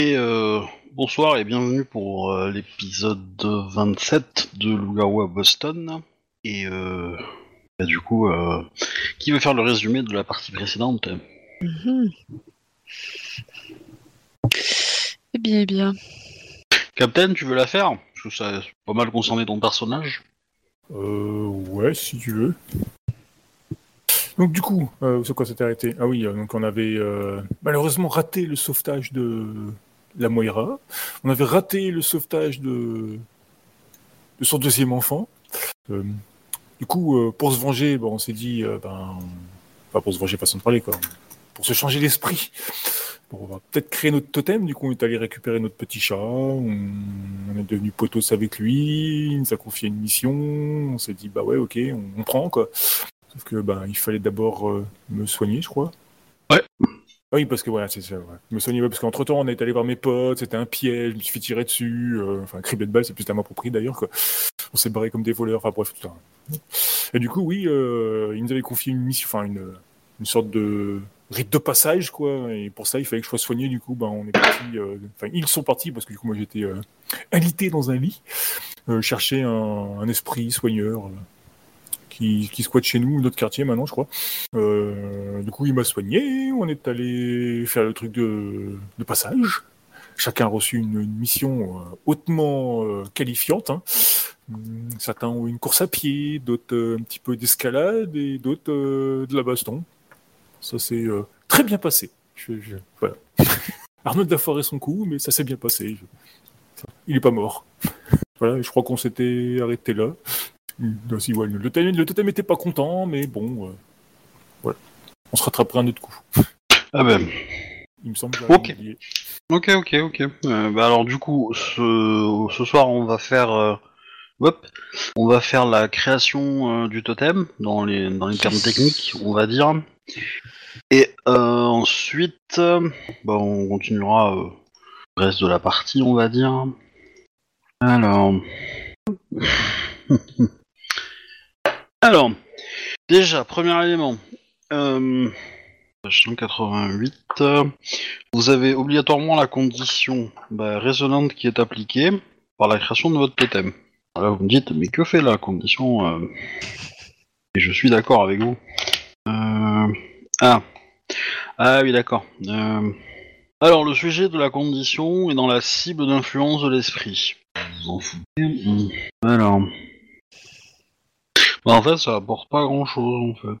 Et euh, bonsoir et bienvenue pour euh, l'épisode 27 de à Boston. Et euh, bah, du coup, euh, qui veut faire le résumé de la partie précédente? Mhm. Eh bien, eh bien. Captain, tu veux la faire? Parce que ça a pas mal concerné ton personnage. Euh, ouais, si tu veux. Donc du coup, euh, c'est quoi s'était arrêté? Ah oui, euh, donc on avait euh, malheureusement raté le sauvetage de la Moira. On avait raté le sauvetage de, son deuxième enfant. Euh, du coup, euh, pour se venger, bon, on s'est dit, euh, ben, pas pour se venger façon de parler quoi, pour se changer l'esprit. Bon, on va peut-être créer notre totem. Du coup, on est allé récupérer notre petit chat. On, est devenu potos avec lui. Il nous a confié une mission. On s'est dit, bah ouais, ok, on, on prend quoi. Sauf que ben, il fallait d'abord me soigner, je crois. Ouais. Ah Oui, parce que voilà, c'est ça. Ouais. Me ouais, parce qu'entre temps, on est allé voir mes potes. C'était un piège. Je me suis fait tirer dessus. euh, enfin, criblé de balles, c'est plus à m'approprier d'ailleurs. Quoi. On s'est barré comme des voleurs. Enfin bref, tout ça. Et du coup, oui, euh, ils nous avaient confié une mission, enfin une, une sorte de rite de passage, quoi. Et pour ça, il fallait que je sois soigné. Du coup, ben, on est parti. euh, Enfin, ils sont partis parce que du coup, moi, j'étais euh, alité dans un lit, chercher un, esprit soigneur qui, qui squatte chez nous, notre quartier maintenant, je crois. Euh, du coup, il m'a soigné. On est allé faire le truc de, de passage. Chacun a reçu une, une mission euh, hautement euh, qualifiante. Hein. Hum, Certains ont une course à pied, d'autres un petit peu d'escalade et d'autres de la baston. Ça s'est très bien passé. Je, je- voilà. Arnaud a foiré son coup, mais ça s'est bien passé. Je- Il est pas mort. Voilà, je crois qu'on s'était arrêté là. Ouais, le, totem, le totem était pas content, mais bon, euh, voilà. On se rattrapera un autre coup. Ah ben, Il me semble. que Ok. oublié. ok, ok, ok. Euh, bah alors du coup, ce, ce soir, on va faire... euh, hop, on va faire la création euh, du totem dans les, dans les termes techniques, on va dire. Et euh, ensuite, euh, bah, on continuera euh, le reste de la partie, on va dire. Alors. Alors, déjà, premier élément. Page 188. euh, Vous avez obligatoirement la condition bah, résonante qui est appliquée par la création de votre totem. Alors vous me dites, mais que fait la condition euh, Et je suis d'accord avec vous. Euh, Ah. Ah oui, d'accord. Alors, le sujet de la condition est dans la cible d'influence de l'esprit. Vous en foutez. Alors. Bah, en fait, ça apporte pas grand chose, en fait.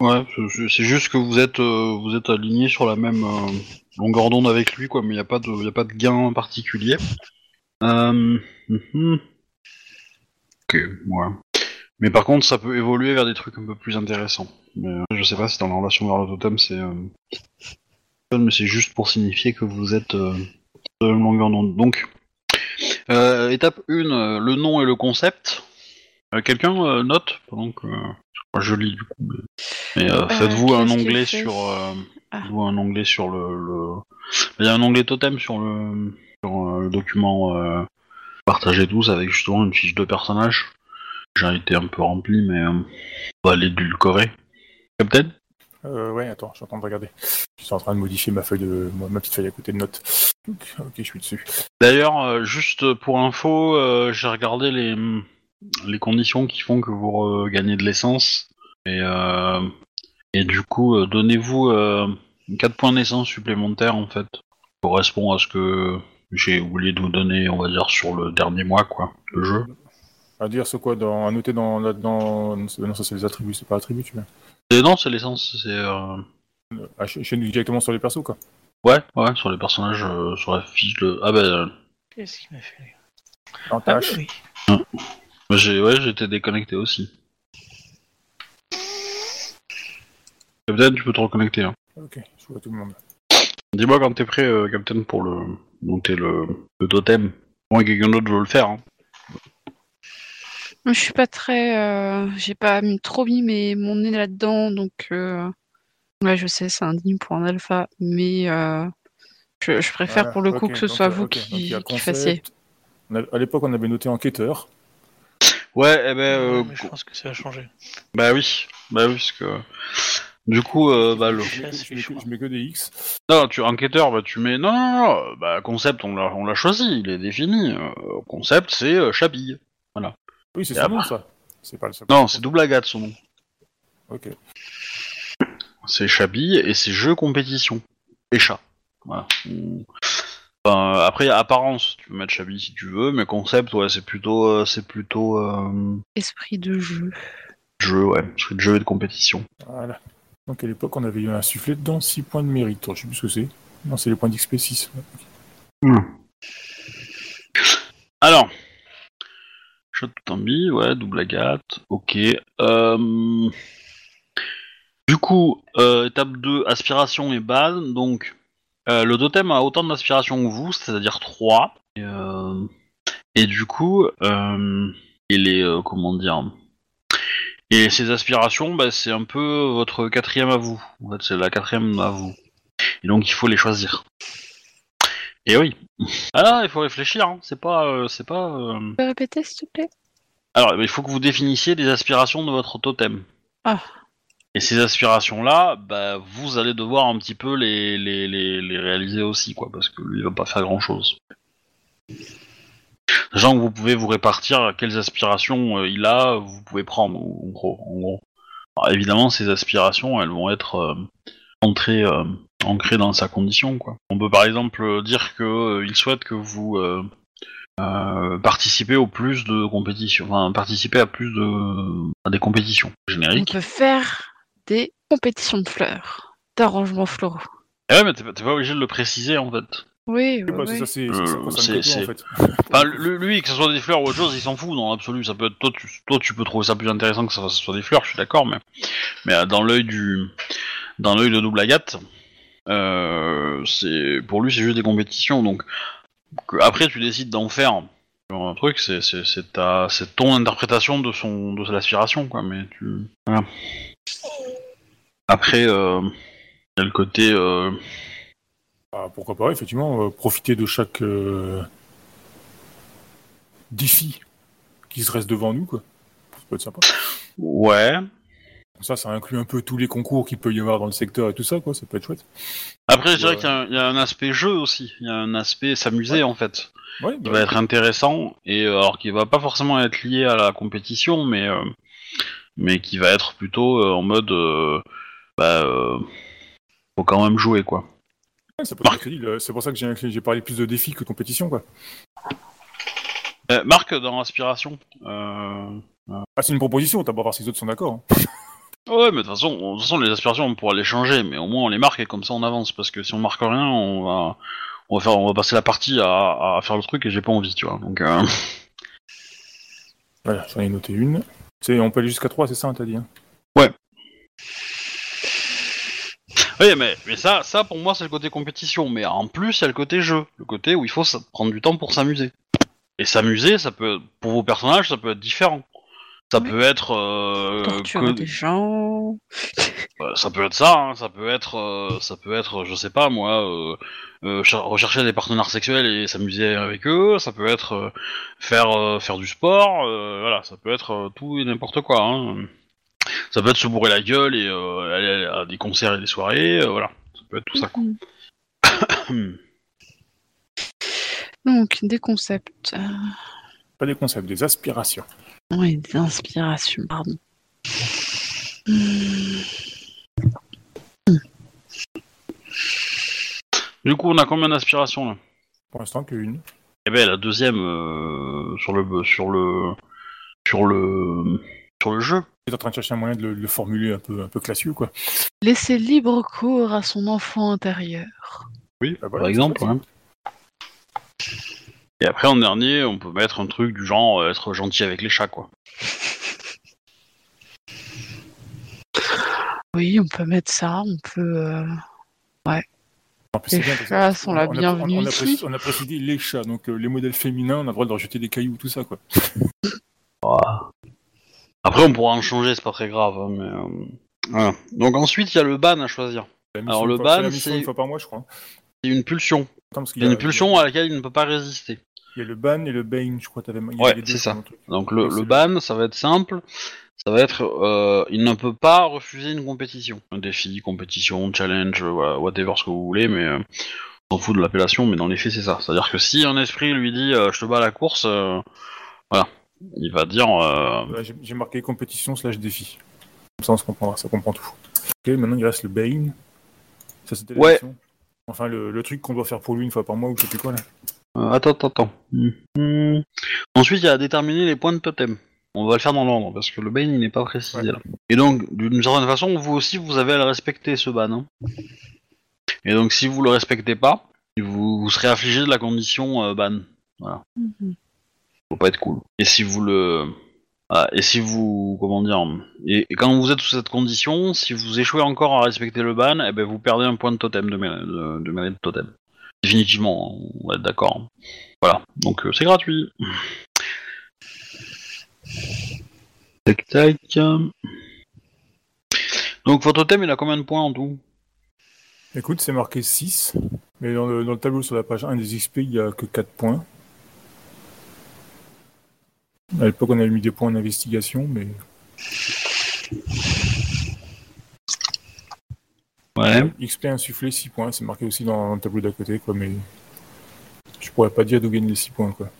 Ouais, c'est- juste que vous êtes, euh, vous êtes aligné sur la même euh, longueur d'onde avec lui, quoi, mais il n'y a, pas de- a pas de gain particulier. Euh, mhm. Ok, ouais. Mais par contre, ça peut évoluer vers des trucs un peu plus intéressants. Mais euh, je sais pas si dans la relation vers le totem, c'est. Mais c'est juste pour signifier que vous êtes de la même longueur d'onde. Donc, étape 1, le nom et le concept. Euh, Quelqu'un euh, note pendant que. Moi, je lis du coup. Mais, mais, euh, Euh, faites-vous un onglet sur. euh, Ah. faites-vous un onglet sur le, le- Il y a un onglet totem sur le, sur, euh, le document euh, partagez tous avec justement une fiche de personnage. J'ai été un peu rempli, mais euh, on va l'édulcorer. Captain? Euh, ouais, attends, je suis en train de regarder. Je suis en train de modifier ma feuille de ma ma petite feuille à côté de notes. Ok, ok, je suis dessus. D'ailleurs, euh, juste pour info, euh, j'ai regardé les, les conditions qui font que vous euh, gagnez de l'essence. Et, euh, et du coup, euh, donnez-vous euh, 4 points d'essence supplémentaires en fait. Correspond à ce que j'ai oublié de vous donner, on va dire, sur le dernier mois, quoi, le jeu. À dire, c'est quoi dans, À noter dans, là- dans. Non, ça, c'est les attributs, c'est pas attributs, tu vois. Et non, c'est l'essence, c'est... euh, Ah, chez chez nous, directement sur les persos, quoi. Ouais, ouais, sur les personnages, euh, sur la fiche de... Ah bah, euh, Qu'est-ce qu'il m'a fait En Ah tâche. oui. J'ai ouais, j'étais déconnecté aussi. Captain, tu peux te reconnecter. Hein. Ok, je vois tout le monde. Dis-moi quand t'es prêt, euh, Captain, pour le monter le, le totem. Moi, quelqu'un d'autre veut le faire. Hein. Je suis pas très. euh, J'ai pas mis- trop mis mes... mon nez là-dedans, donc. euh, Ouais, je sais, c'est indigne pour un alpha, mais euh, je, je préfère Voilà, pour le coup ok, que ce donc, soit euh, vous ok, donc il qui, y a qui fassiez. concept. On a- à l'époque, on avait noté enquêteur. Ouais, eh ben, euh, mais je pense que ça a changé. bah oui, bah oui, parce que Du coup, euh, bah, le... Je mets, que- je mets que- je mets que des X. non, tu enquêteur, bah, tu mets non, non, non, bah, concept, on l'a, on l'a choisi, il est défini. Euh, concept, c'est euh, Chabille. Oui, c'est son nom, ça. C'est pas le seul. Non, c'est double agate son nom. Ok. C'est Chabille et c'est jeu compétition. Et chat. Voilà. Enfin, après, apparence, tu peux mettre Chabille si tu veux, mais concept, ouais, c'est plutôt, euh, c'est plutôt euh, Esprit de jeu. jeu, ouais, c'est de jeu et de compétition. Voilà. Donc à l'époque, on avait eu un soufflet dedans, 6 points de mérite. Je sais plus ce que c'est. Non, c'est les points d'XP 6. Alors, shot tout en bille, ouais, double agate, ok. Euh, Du coup, euh, étape 2, aspiration et base. Donc, euh, le totem a autant d'aspiration que vous, c'est-à-dire 3. Et, euh, et du coup, euh, il est, comment dire... Et ces aspirations, bah, c'est un peu votre quatrième à vous. En fait, c'est la quatrième à vous. Et donc, il faut les choisir. Et oui. Ah il faut réfléchir, hein. c'est pas... c'est pas Tu peux répéter, s'il te plaît? Alors, il faut que vous définissiez les aspirations de votre totem. Ah. Et ces aspirations-là, bah, vous allez devoir un petit peu les, les, les, les réaliser aussi, quoi, parce que lui, il va pas faire grand-chose. Sachant que vous pouvez vous répartir quelles aspirations euh, il a, vous pouvez prendre, en gros. En gros. Alors, évidemment, ces aspirations, elles vont être euh, entrées, euh, ancrées dans sa condition, quoi. On peut par exemple dire que euh, il souhaite que vous euh, participez au plus de compétitions, enfin participer à plus de à des compétitions On génériques. peut faire des compétitions de fleurs, d'arrangements floraux. Eh ouais, mais t'es pas, obligé de le préciser en fait. Oui, Oui, bah, ça, c'est Euh, en fait. Enfin, lui, que ce soit des fleurs ou autre chose, il s'en fout dans l'absolu. Ça peut être toi, tu, toi, tu peux trouver ça plus intéressant que ça, ce soit des fleurs, je suis d'accord, mais mais euh, dans l'œil du dans l'œil de double agate, euh, c'est pour lui c'est juste des compétitions. Donc que après tu décides d'en faire un truc, c'est c'est ton interprétation de son de l'aspiration quoi. Mais tu voilà. Après euh, il y a le côté euh, Ah, pourquoi pas, effectivement, euh, profiter de chaque défi qui se reste devant nous, quoi. Ça peut être sympa. ouais. Ça, ça inclut un peu tous les concours qu'il peut y avoir dans le secteur et tout ça, quoi. Ça peut être chouette. Après, je dirais qu'il y a un- il y, a un aspect jeu aussi. Il y a un aspect s'amuser en fait. Ouais, qui bah, va être intéressant et alors qui va pas forcément être lié à la compétition mais euh, mais qui va être plutôt euh, en mode euh, bah euh, faut quand même jouer quoi. ouais, C'est pour ça que j'ai parlé plus de défis que de compétition, quoi. Euh, Marc dans Aspiration. Euh... Ah, c'est une proposition, t'as pas voir si les autres sont d'accord. hein. Ouais mais de toute façon façon les aspirations on pourra les changer mais au moins on les marque et comme ça on avance parce que si on marque rien on va on va faire on va passer la partie à, à faire le truc et j'ai pas envie tu vois donc euh... Voilà, j'en ai noté une. C'est, on peut aller jusqu'à 3, c'est ça, t'as dit hein? Oui, mais, mais ça, ça pour moi c'est le côté compétition, mais en plus il y a le côté jeu, le côté où il faut prendre du temps pour s'amuser. Et s'amuser, ça peut, pour vos personnages, ça peut être différent. Ça Oui. peut être, euh, Torturer que- des gens. ça peut être ça, hein, ça peut être, euh, ça peut être, je sais pas moi, euh, euh, cher- rechercher des partenaires sexuels et s'amuser avec eux. Ça peut être euh, faire euh, faire du sport, euh, voilà, ça peut être euh, tout et n'importe quoi. Hein. Ça peut être se bourrer la gueule et euh, aller à des concerts et des soirées, euh, voilà. Ça peut être tout ça. Quoi. Donc, des concepts. Pas des concepts, des aspirations. Oui, des inspirations, pardon. Du coup, on a combien d'aspirations là? Pour l'instant, qu'une. Eh ben la deuxième euh, sur le sur le sur le sur le jeu. T'es en train de chercher un moyen de le, le formuler un peu, un peu classieux, quoi. Laisser libre cours à son enfant intérieur. Oui, Ah, voilà, par exemple. ouais. Et après en dernier, on peut mettre un truc du genre euh, être gentil avec les chats quoi. Oui, on peut mettre ça, on peut... euh, En plus, c'est Les bien, parce que chats sont la on a- bienvenue on a, ici. précisé- on a précisé les chats, donc euh, les modèles féminins, on a le droit de leur jeter des cailloux, tout ça, quoi. Après on pourra en changer, c'est pas très grave. hein, mais euh, voilà. Donc ensuite il y a le ban à choisir. La Alors, le une fois- ban, c'est la mission c'est- une fois par mois, je crois. C'est une pulsion. Attends, parce qu'il Il y a une pulsion à laquelle il ne peut pas résister. Il y a le ban et le bane, je crois. T'avais, il y Ouais, c'est ça. Donc le, ban, ça va être simple. ça va être, euh, il ne peut pas refuser une compétition, un défi, compétition, challenge, euh, voilà, whatever ce que vous voulez, mais euh, on s'en fout de l'appellation, mais dans les faits c'est ça. C'est-à-dire que si un esprit lui dit euh, je te bats à la course, voilà, il va dire j'ai- marqué compétition slash défi. Comme ça, on se comprendra, ça comprend tout. Ok, maintenant il reste le Bane. Ça, c'était Ouais. Enfin, le, le truc qu'on doit faire pour lui une fois par mois ou je sais plus quoi là. Euh, attends, attends, attends. Mhm. Ensuite, il y a à déterminer les points de totem. On va le faire dans l'ordre, parce que le ban, il n'est pas précisé Ouais. là. Et donc, d'une certaine façon, vous aussi, vous avez à le respecter, ce ban. hein. Et donc, si vous le respectez pas, vous, vous serez affligé de la condition euh, ban. Mhm. Faut pas être cool. Et si vous le... ah, et si vous... Comment dire et, et quand vous êtes sous cette condition, si vous échouez encore à respecter le ban, eh ben, vous perdez un point de totem, de, mé- de, de mérite totem. Définitivement, on va être d'accord. Voilà, donc euh, c'est gratuit. Tac tac. Donc votre thème il a combien de points en tout? Écoute, c'est marqué 6, mais dans le, tableau sur la page 1 des XP, il n'y a que 4 points. À l'époque, on avait mis des points en investigation, mais Ouais. XP insufflé 6 points, c'est marqué aussi dans, le tableau d'à côté, quoi, mais je pourrais pas dire d'où gagne les 6 points, quoi.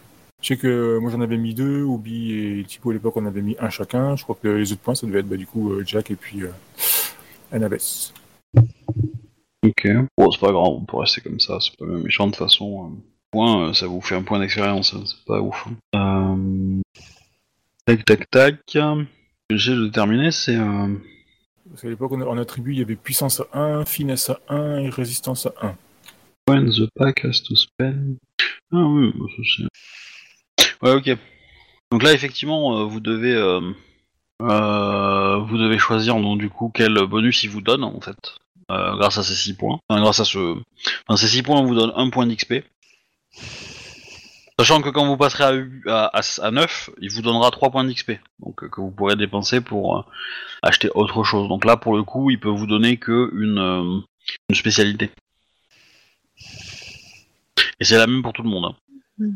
Je sais que moi j'en avais mis deux, Obi et Thibaut à l'époque on avait mis un chacun. Je crois que les autres points ça devait être bah, du coup euh, Jack et puis euh. Ok. Bon c'est pas grave, on peut rester comme ça, c'est pas même méchant de toute façon. euh. Point, euh, ça vous fait un point d'expérience, hein, c'est pas ouf. hein. Euh... Tac tac tac. J'ai de terminer c'est... Euh... Parce qu'à l'époque on attribue, il y avait puissance à 1, finesse à 1 et résistance à 1. When the pack has to spend. Ah oui, bah, c'est. Ouais, ok. Donc là, effectivement, euh, vous devez, euh, euh, vous devez choisir quel bonus il vous donne en fait, grâce à ces 6 points. Enfin, grâce à ce, enfin, ces 6 points vous donnent un point d'XP. Sachant que quand vous passerez à, hu- à, à, à 9, il vous donnera 3 points d'XP, donc euh, que vous pourrez dépenser pour euh, acheter autre chose. Donc là, pour le coup, il peut vous donner que une, euh, une spécialité. Et c'est la même pour tout le monde. hein. Mm.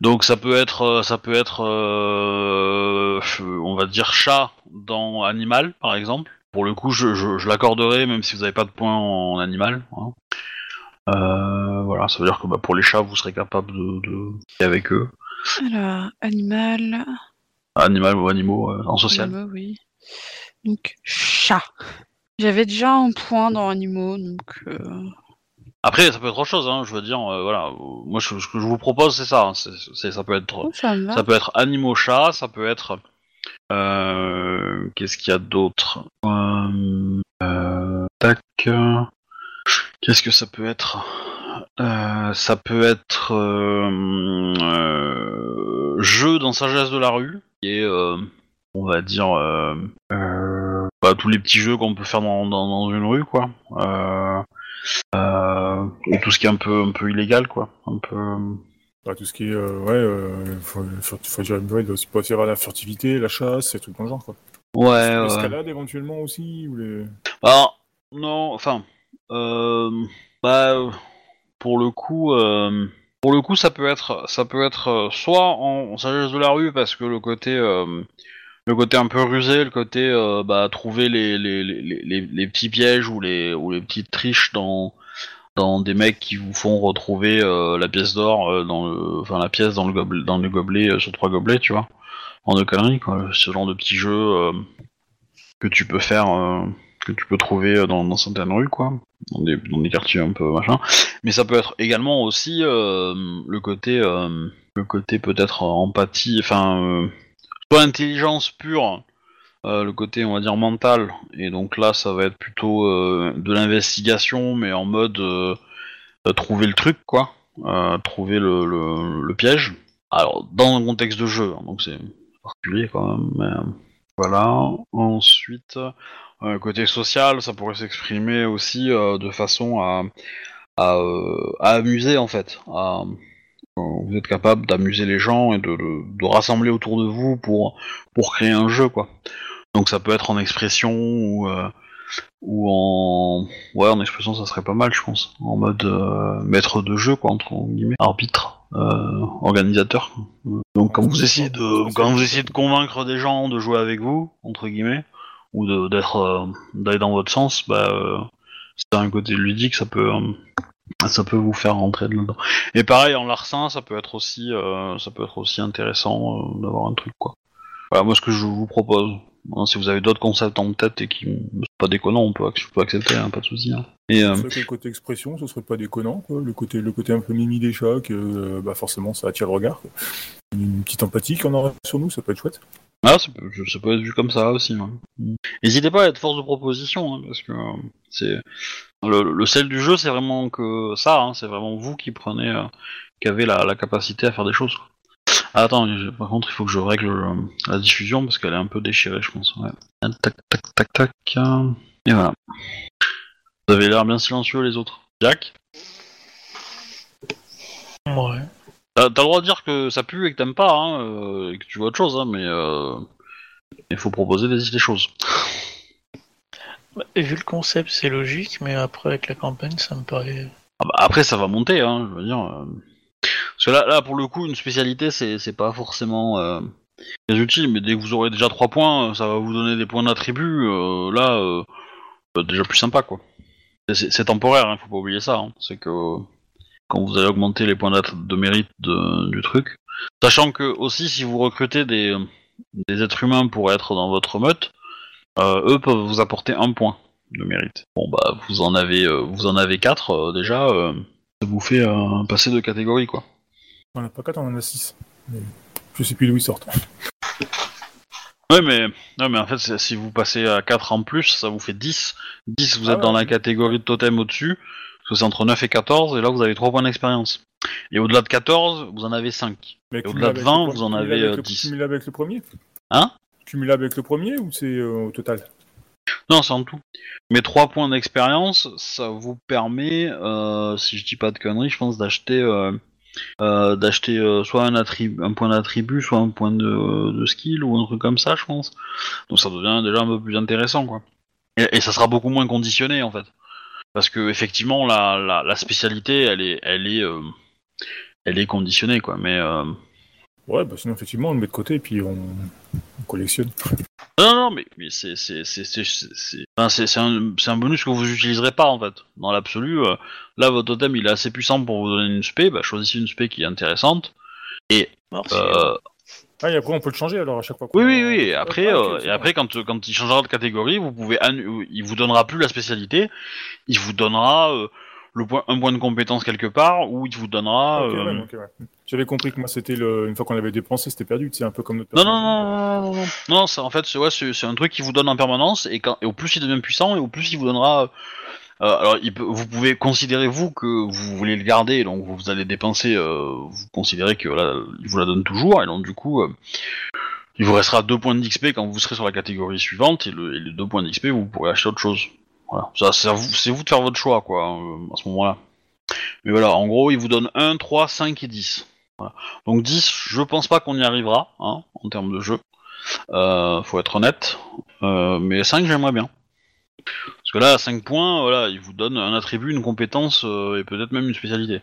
Donc ça peut être, ça peut être, euh, on va dire chat dans animal par exemple. Pour le coup, je, je, je l'accorderai même si vous n'avez pas de points en animal. hein. Euh, voilà, ça veut dire que bah, pour les chats, vous serez capable de, de avec eux, Alors, animal. animal ou animaux euh, en social. Animaux, oui. Donc, chat. J'avais déjà un point dans animaux, donc. euh, Après, ça peut être autre chose. Hein, je veux dire, voilà, moi ce ce que je vous propose, c'est ça. hein, ça peut être oh, ça. Ça peut être animaux chats, ça peut être. Qu'est-ce qu'il y a d'autre? Tac. Qu'est-ce que ça peut être? Euh, Ça peut être euh, euh, jeu dans sagesse de la rue, euh, on va dire, bah, tous les petits jeux qu'on peut faire dans, dans, dans une rue, quoi. Et tout ce qui est un peu, un peu illégal, quoi. Un peu. Bah, tout ce qui est, ouais, faut, faut, faut dire, ouais, aussi pas faire à la furtivité, la chasse, ces trucs dans le genre, quoi. Ouais, ouais. L'escalade éventuellement aussi, ou les... Alors, non, enfin, bah, euh, pour le coup, euh, pour le coup, ça peut être, ça peut être euh, soit en, sagesse de la rue parce que le côté, le côté un peu rusé, le côté, bah, trouver les, les, petits pièges ou les, petites triches dans, des mecs qui vous font retrouver la pièce d'or dans le, enfin la pièce dans le gobelet, dans le gobelet sur trois gobelets, tu vois, en deux conneries, quoi. Ce genre de petits jeux euh, que tu peux faire. Que tu peux trouver euh, dans, certaines rues, quoi, dans des, quartiers un peu machin. Mais ça peut être également aussi euh, le côté, euh, le côté peut-être empathie, enfin, euh, soit intelligence pure, le côté on va dire mental. Et donc là, ça va être plutôt de l'investigation, mais en mode trouver le truc, quoi, trouver le, piège. Alors dans un contexte de jeu, hein, donc c'est particulier quand même. Voilà. Ensuite. Euh, côté social, ça pourrait s'exprimer aussi euh, de façon à, à, euh, amuser en fait. Euh, vous êtes capable d'amuser les gens et de, de, rassembler autour de vous pour, pour créer un jeu quoi. Donc ça peut être en expression ou, ou en ouais en expression ça serait pas mal je pense. En mode maître de jeu quoi entre guillemets, arbitre organisateur. Donc quand vous essayez de quand vous essayez de convaincre des gens de jouer avec vous entre guillemets ou d'être euh, d'aller dans votre sens, bah euh, c'est un côté ludique, ça peut euh, ça peut vous faire rentrer dedans. Et pareil en larcin, ça peut être aussi euh, ça peut être aussi intéressant euh, d'avoir un truc quoi. Moi ce que je vous propose. Hein, si vous avez d'autres concepts en tête et qui sont pas déconnants, on peut, je peux accepter, hein, pas de souci. hein. Et euh, le côté expression, ce serait pas déconnant. Le côté, un peu mimi des chats, que, euh, bah forcément, ça attire le regard. Une petite empathie qu'on aurait sur nous, ça peut être chouette. Ah, ça peut, ça peut être vu comme ça aussi. Mm. N'hésitez pas à être force de proposition, hein, parce que euh, c'est le, sel du jeu, c'est vraiment que ça. hein, c'est vraiment vous qui prenez, euh, qui avez la, capacité à faire des choses. Ah, attends, par contre, il faut que je règle euh, la diffusion parce qu'elle est un peu déchirée, je pense. Ah, Tac, tac, tac, tac. Et voilà. Vous avez l'air bien silencieux les autres. Jack, Ouais. T'as t'as le droit de dire que ça pue et que t'aimes pas, hein, euh, et que tu veux autre chose, hein, mais euh, il faut proposer des, des choses. Bah, et vu le concept, c'est logique, mais après, avec la campagne, ça me paraît. Ah bah, après, ça va monter, hein, je veux dire. euh. Parce que là, là, pour le coup, une spécialité, c'est c'est pas forcément euh, très utile, mais dès que vous aurez déjà 3 points, ça va vous donner des points d'attribut. euh, là, euh, euh, déjà plus sympa, quoi. C'est c'est temporaire, hein, faut pas oublier ça. hein. C'est que quand vous allez augmenter les points de mérite de- du truc, sachant que aussi, si vous recrutez des, des êtres humains pour être dans votre meute, euh, eux peuvent vous apporter un point de mérite. Bon bah vous en avez euh, vous en avez quatre euh, déjà, euh, ça vous fait passer de catégorie quoi. On en a pas 4, on en a 6. Je sais plus d'où ils sortent. Ouais mais non mais en fait si vous passez à 4 en plus, ça vous fait 10. 10 vous Ah êtes dans ouais. la catégorie de totem au-dessus, parce que c'est entre 9 et 14 et là vous avez 3 points d'expérience. Et au-delà de 14, vous en avez 5. Mais Et au-delà de cumulable 20, avec le vous en avez, euh, avec le- 10. Cumulable avec le premier? Hein? Cumulable avec le premier ou c'est euh, au total? Non, c'est en tout. Mais 3 points d'expérience, ça vous permet, euh, si je dis pas de conneries, je pense d'acheter euh, d'acheter soit un, point d'attribut, soit un point de, de skill ou un truc comme ça, je pense. Donc ça devient déjà un peu plus intéressant, quoi. Et, et ça sera beaucoup moins conditionné, en fait. Parce que effectivement, la, la, la spécialité, elle est, elle est, euh, elle est conditionnée, quoi. Mais euh, Ouais, bah sinon, effectivement, on le met de côté et puis on, on collectionne. Non, non, mais, mais c'est c'est c'est c'est c'est c'est- enfin, c'est- c'est un, c'est un bonus que vous utiliserez pas en fait. Dans l'absolu, euh, là votre totem il est assez puissant pour vous donner une spé, bah choisissez une spé qui est intéressante. Merci. Euh, Ah, et après, on peut le changer alors à chaque fois. oui, oui, oui. Et après, Ah, euh, et après quand quand il changera de catégorie, vous pouvez il vous donnera plus la spécialité, il vous donnera euh, le point un point de compétence quelque part ou il vous donnera. Euh, ouais, ouais. J'avais compris que moi, c'était le... une fois qu'on l'avait dépensé, c'était perdu. C'est un peu comme notre. Non, non, non, non, non, non, en fait, c'est ouais, c'est c'est un truc qui vous donne en permanence et, quand, et au plus il devient puissant et au plus il vous donnera. Euh, alors, vous pouvez considérer vous que vous voulez le garder, donc vous allez dépenser, euh, vous considérez que là, il vous la donne toujours et donc du coup, euh, il vous restera deux points d'XP quand vous serez sur la catégorie suivante et, le, et les deux points d'XP vous pourrez acheter autre chose. Voilà, ça, c'est à vous, c'est vous de faire votre choix quoi, euh, à ce moment-là. Mais voilà, en gros, il vous donne 1, 3, 5 et 10. Voilà. Donc 10, je pense pas qu'on y arrivera, hein, en termes de jeu. Euh, faut être honnête. Mais 5, j'aimerais bien. Parce que là, à 5 points, voilà, il vous donne un attribut, une compétence euh, et peut-être même une spécialité.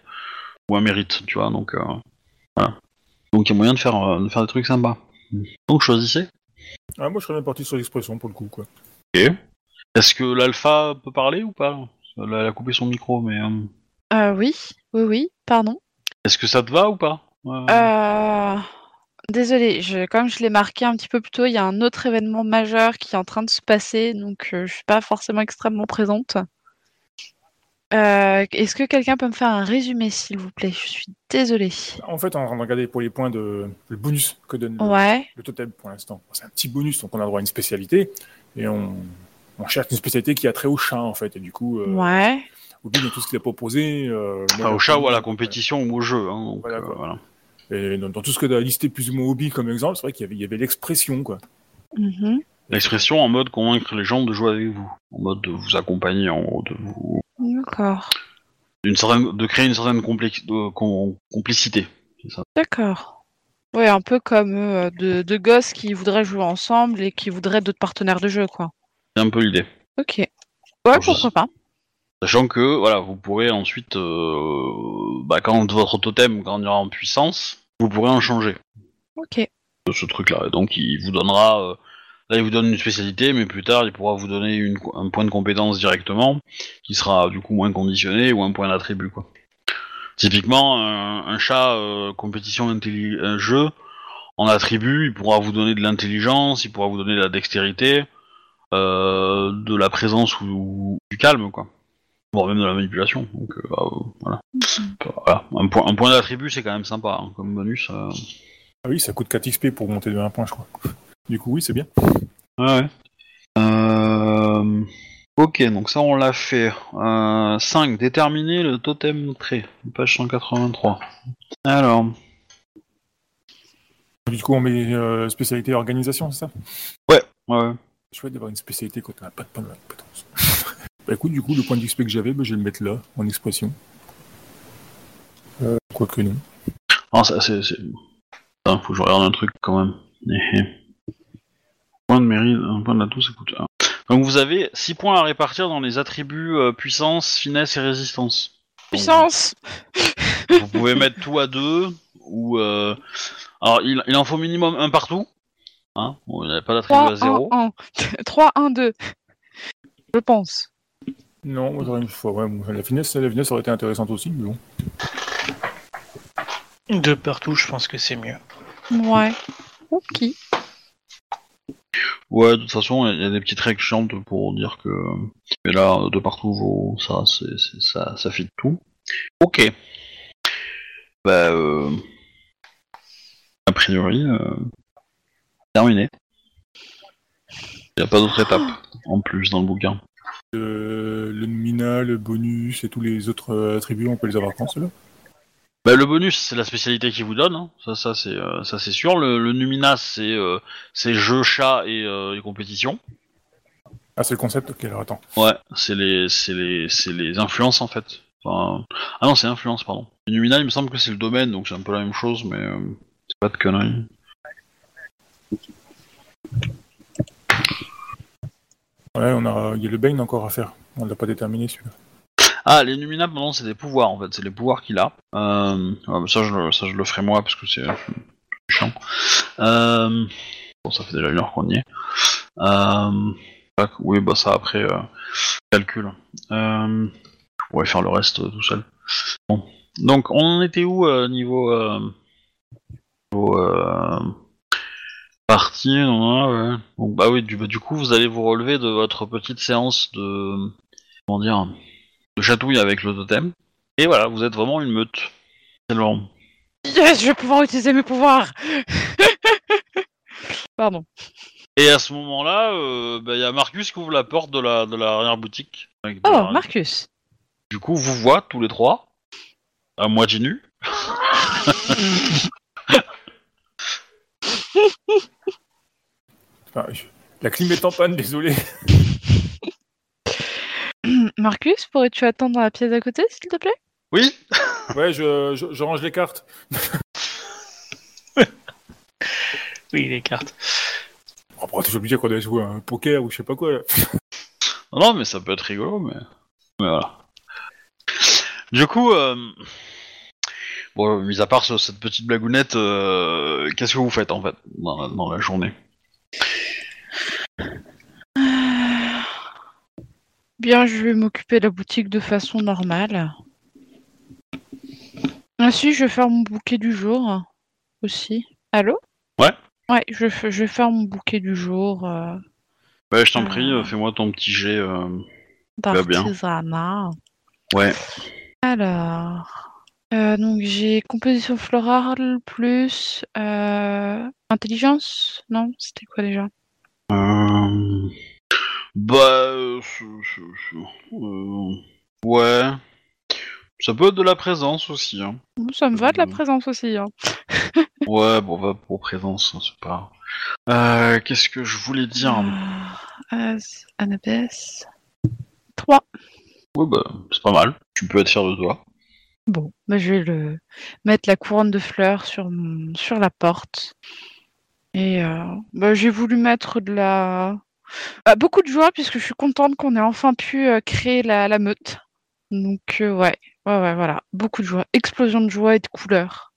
Ou un mérite, tu vois, donc euh, voilà. Donc il y a moyen de faire, euh, de faire des trucs sympas. Donc choisissez. Ah, moi, je serais bien parti sur l'expression pour le coup, quoi. Est-ce que l'alpha peut parler ou pas? Elle a elle a coupé son micro, mais... euh, Euh, oui, oui, oui, pardon. Est-ce que ça te va ou pas? Euh, Euh... Désolée, je, comme je l'ai marqué un petit peu plus tôt, il y a un autre événement majeur qui est en train de se passer, donc euh, je suis pas forcément extrêmement présente. Euh, Est-ce que quelqu'un peut me faire un résumé, s'il vous plaît? Je suis désolée. En fait, on va regarder pour les points de. le bonus que donne le, Ouais, le totem pour l'instant. C'est un petit bonus, donc on a droit à une spécialité. Et on, on cherche une spécialité qui a trait au chat, en fait. Et du coup, euh, ouais. au bout de tout ce qu'il a proposé. euh, enfin, au chat ou à la compétition ou au jeu. Hein, donc, Voilà, euh, voilà. Et dans, dans tout ce que tu as listé plus ou moins hobby comme exemple, c'est vrai qu'il y avait, l'expression, quoi. mhm, L'expression en mode convaincre les gens de jouer avec vous, en mode de vous accompagner, en gros, de vous, D'accord. certaine, de créer une certaine complex- de- com- complicité. C'est ça. D'accord. Ouais, un peu comme euh, de, de gosses qui voudraient jouer ensemble et qui voudraient d'autres partenaires de jeu, quoi. C'est un peu l'idée. Ok. Ouais, je pourquoi pas. Sachant que voilà, vous pourrez ensuite, euh, bah, quand votre totem grandira en puissance, vous pourrez en changer Ok. de ce truc-là. Et Donc il vous donnera, euh, là il vous donne une spécialité, mais plus tard il pourra vous donner une, un point de compétence directement, qui sera du coup moins conditionné ou un point d'attribut quoi. Typiquement, un, un chat euh, compétition intelli- un jeu en attribut, il pourra vous donner de l'intelligence, il pourra vous donner de la dextérité, euh, de la présence ou, ou du calme quoi. Voire même de la manipulation. Donc euh, bah, euh, voilà. Voilà. Un point, un point d'attribut c'est quand même sympa hein, comme bonus. euh. Ah oui, ça coûte 4 XP pour monter de 1 point, je crois. Du coup, oui, c'est bien. Ouais. Euh... Ok, donc ça on l'a fait. Euh, 5. Déterminer le totem trait. Page 183. Alors. Du coup, on met euh, spécialité organisation, c'est ça? Ouais, ouais. Chouette d'avoir une spécialité quand on n'a pas de point de compétence. Bah écoute, du coup, le point d'XP que j'avais, bah, je vais le mettre là, en expression. Euh, Quoique non. Non, ça c'est. Attends, faut que je regarde un truc quand même. Point de mérite, un point d'atout, ça coûte 1. Donc vous avez 6 points à répartir dans les attributs euh, puissance, finesse et résistance. Donc, Puissance Vous pouvez mettre tout à 2 ou. Euh... Alors il, il en faut minimum un partout. Hein bon, il n'y a pas d'attribut 3, à 0. 1, 1. 3, 1, 2. Je pense. Non, moi j'aurais une fois. Ouais, la finesse, la finesse aurait été intéressante aussi, mais bon. De partout, je pense que c'est mieux. Ouais. Ok. Ouais, de toute façon, il y a des petites règles chiantes pour dire que. Mais là, de partout, vos- ça, c'est, c'est- ça, ça fit tout. Ok. Bah, euh... a priori, euh... terminé. Il n'y a pas d'autre étape en plus dans le bouquin. Le, le nominal, le bonus et tous les autres euh, attributs, on peut les avoir quand, ceux-là? Bah, le bonus, c'est la spécialité qu'il vous donne, hein. ça, ça c'est, euh, ça c'est sûr. Le, le Numinas, c'est, euh, c'est jeu, chat et, euh, et compétition. Ah, c'est le concept? Ok, alors attends. Ouais, c'est les, c'est les, c'est les influences en fait. Enfin, ah non, c'est influence, pardon. Le Numinal, il me semble que c'est le domaine, donc c'est un peu la même chose, mais c'est pas de conneries. Ouais, on a, il y a le Bane encore à faire. On l'a pas déterminé celui-là. Ah, les Numinables, non, c'est des pouvoirs en fait, c'est les pouvoirs qu'il a. Euh, ça, je, ça, je le ferai moi parce que c'est chiant. Euh, bon, ça fait déjà une heure qu'on y est. Euh, oui, bah ça après, calcul. Je pourrais faire le reste tout seul. Bon. Donc, on en était où niveau. Niveau partie bah oui, du, bah, du coup, vous allez vous relever de votre petite séance de. Comment dire de chatouille avec le totem. Et voilà, vous êtes vraiment une meute. C'est long. Yes, je vais pouvoir utiliser mes pouvoirs Pardon. Et à ce moment-là, euh, bah, il y a Marcus qui ouvre la porte de la de l'arrière-boutique. Oh, la- Marcus. Du coup, vous voit tous les trois, à moitié nus. Enfin, je- La clim est en panne, désolé. Marcus, pourrais-tu attendre dans la pièce d'à côté, s'il te plaît? Oui Ouais, je, je, je range les cartes. Oui, les cartes. Oh, Après, t'es obligé qu'on doit jouer à un poker ou je sais pas quoi. là. Non, non, mais ça peut être rigolo, mais... mais voilà. Du coup, euh... bon, mis à part ce- cette petite blagounette, euh, qu'est-ce que vous faites en fait dans la, dans la journée? Bien, je vais m'occuper de la boutique de façon normale. Ainsi, je vais faire mon bouquet du jour aussi. Allô? Ouais. Ouais, je, vais faire mon bouquet du jour euh, Bah, je t'en prie, Euh. fais-moi ton petit jet. euh, va bien. d'artisanat. Ouais. Alors, euh, donc j'ai composition florale plus euh, intelligence? Non, c'était quoi déjà? Bah, euh, euh, ouais. Ça peut être de la présence aussi. Hein. Ça me va de la Euh. présence aussi. hein. Ouais, bon, va pour présence, hein, c'est pas. Euh, Qu'est-ce que je voulais dire? As- Annabeth. 3. Ouais, bah, c'est pas mal. Tu peux être fier de toi. Bon, bah, je vais le mettre la couronne de fleurs sur, sur la porte. Et euh, bah, j'ai voulu mettre de la... bah, beaucoup de joie puisque je suis contente qu'on ait enfin pu euh, créer la, la meute. Donc, euh, ouais. Ouais, ouais, voilà. Beaucoup de joie. Explosion de joie et de couleurs.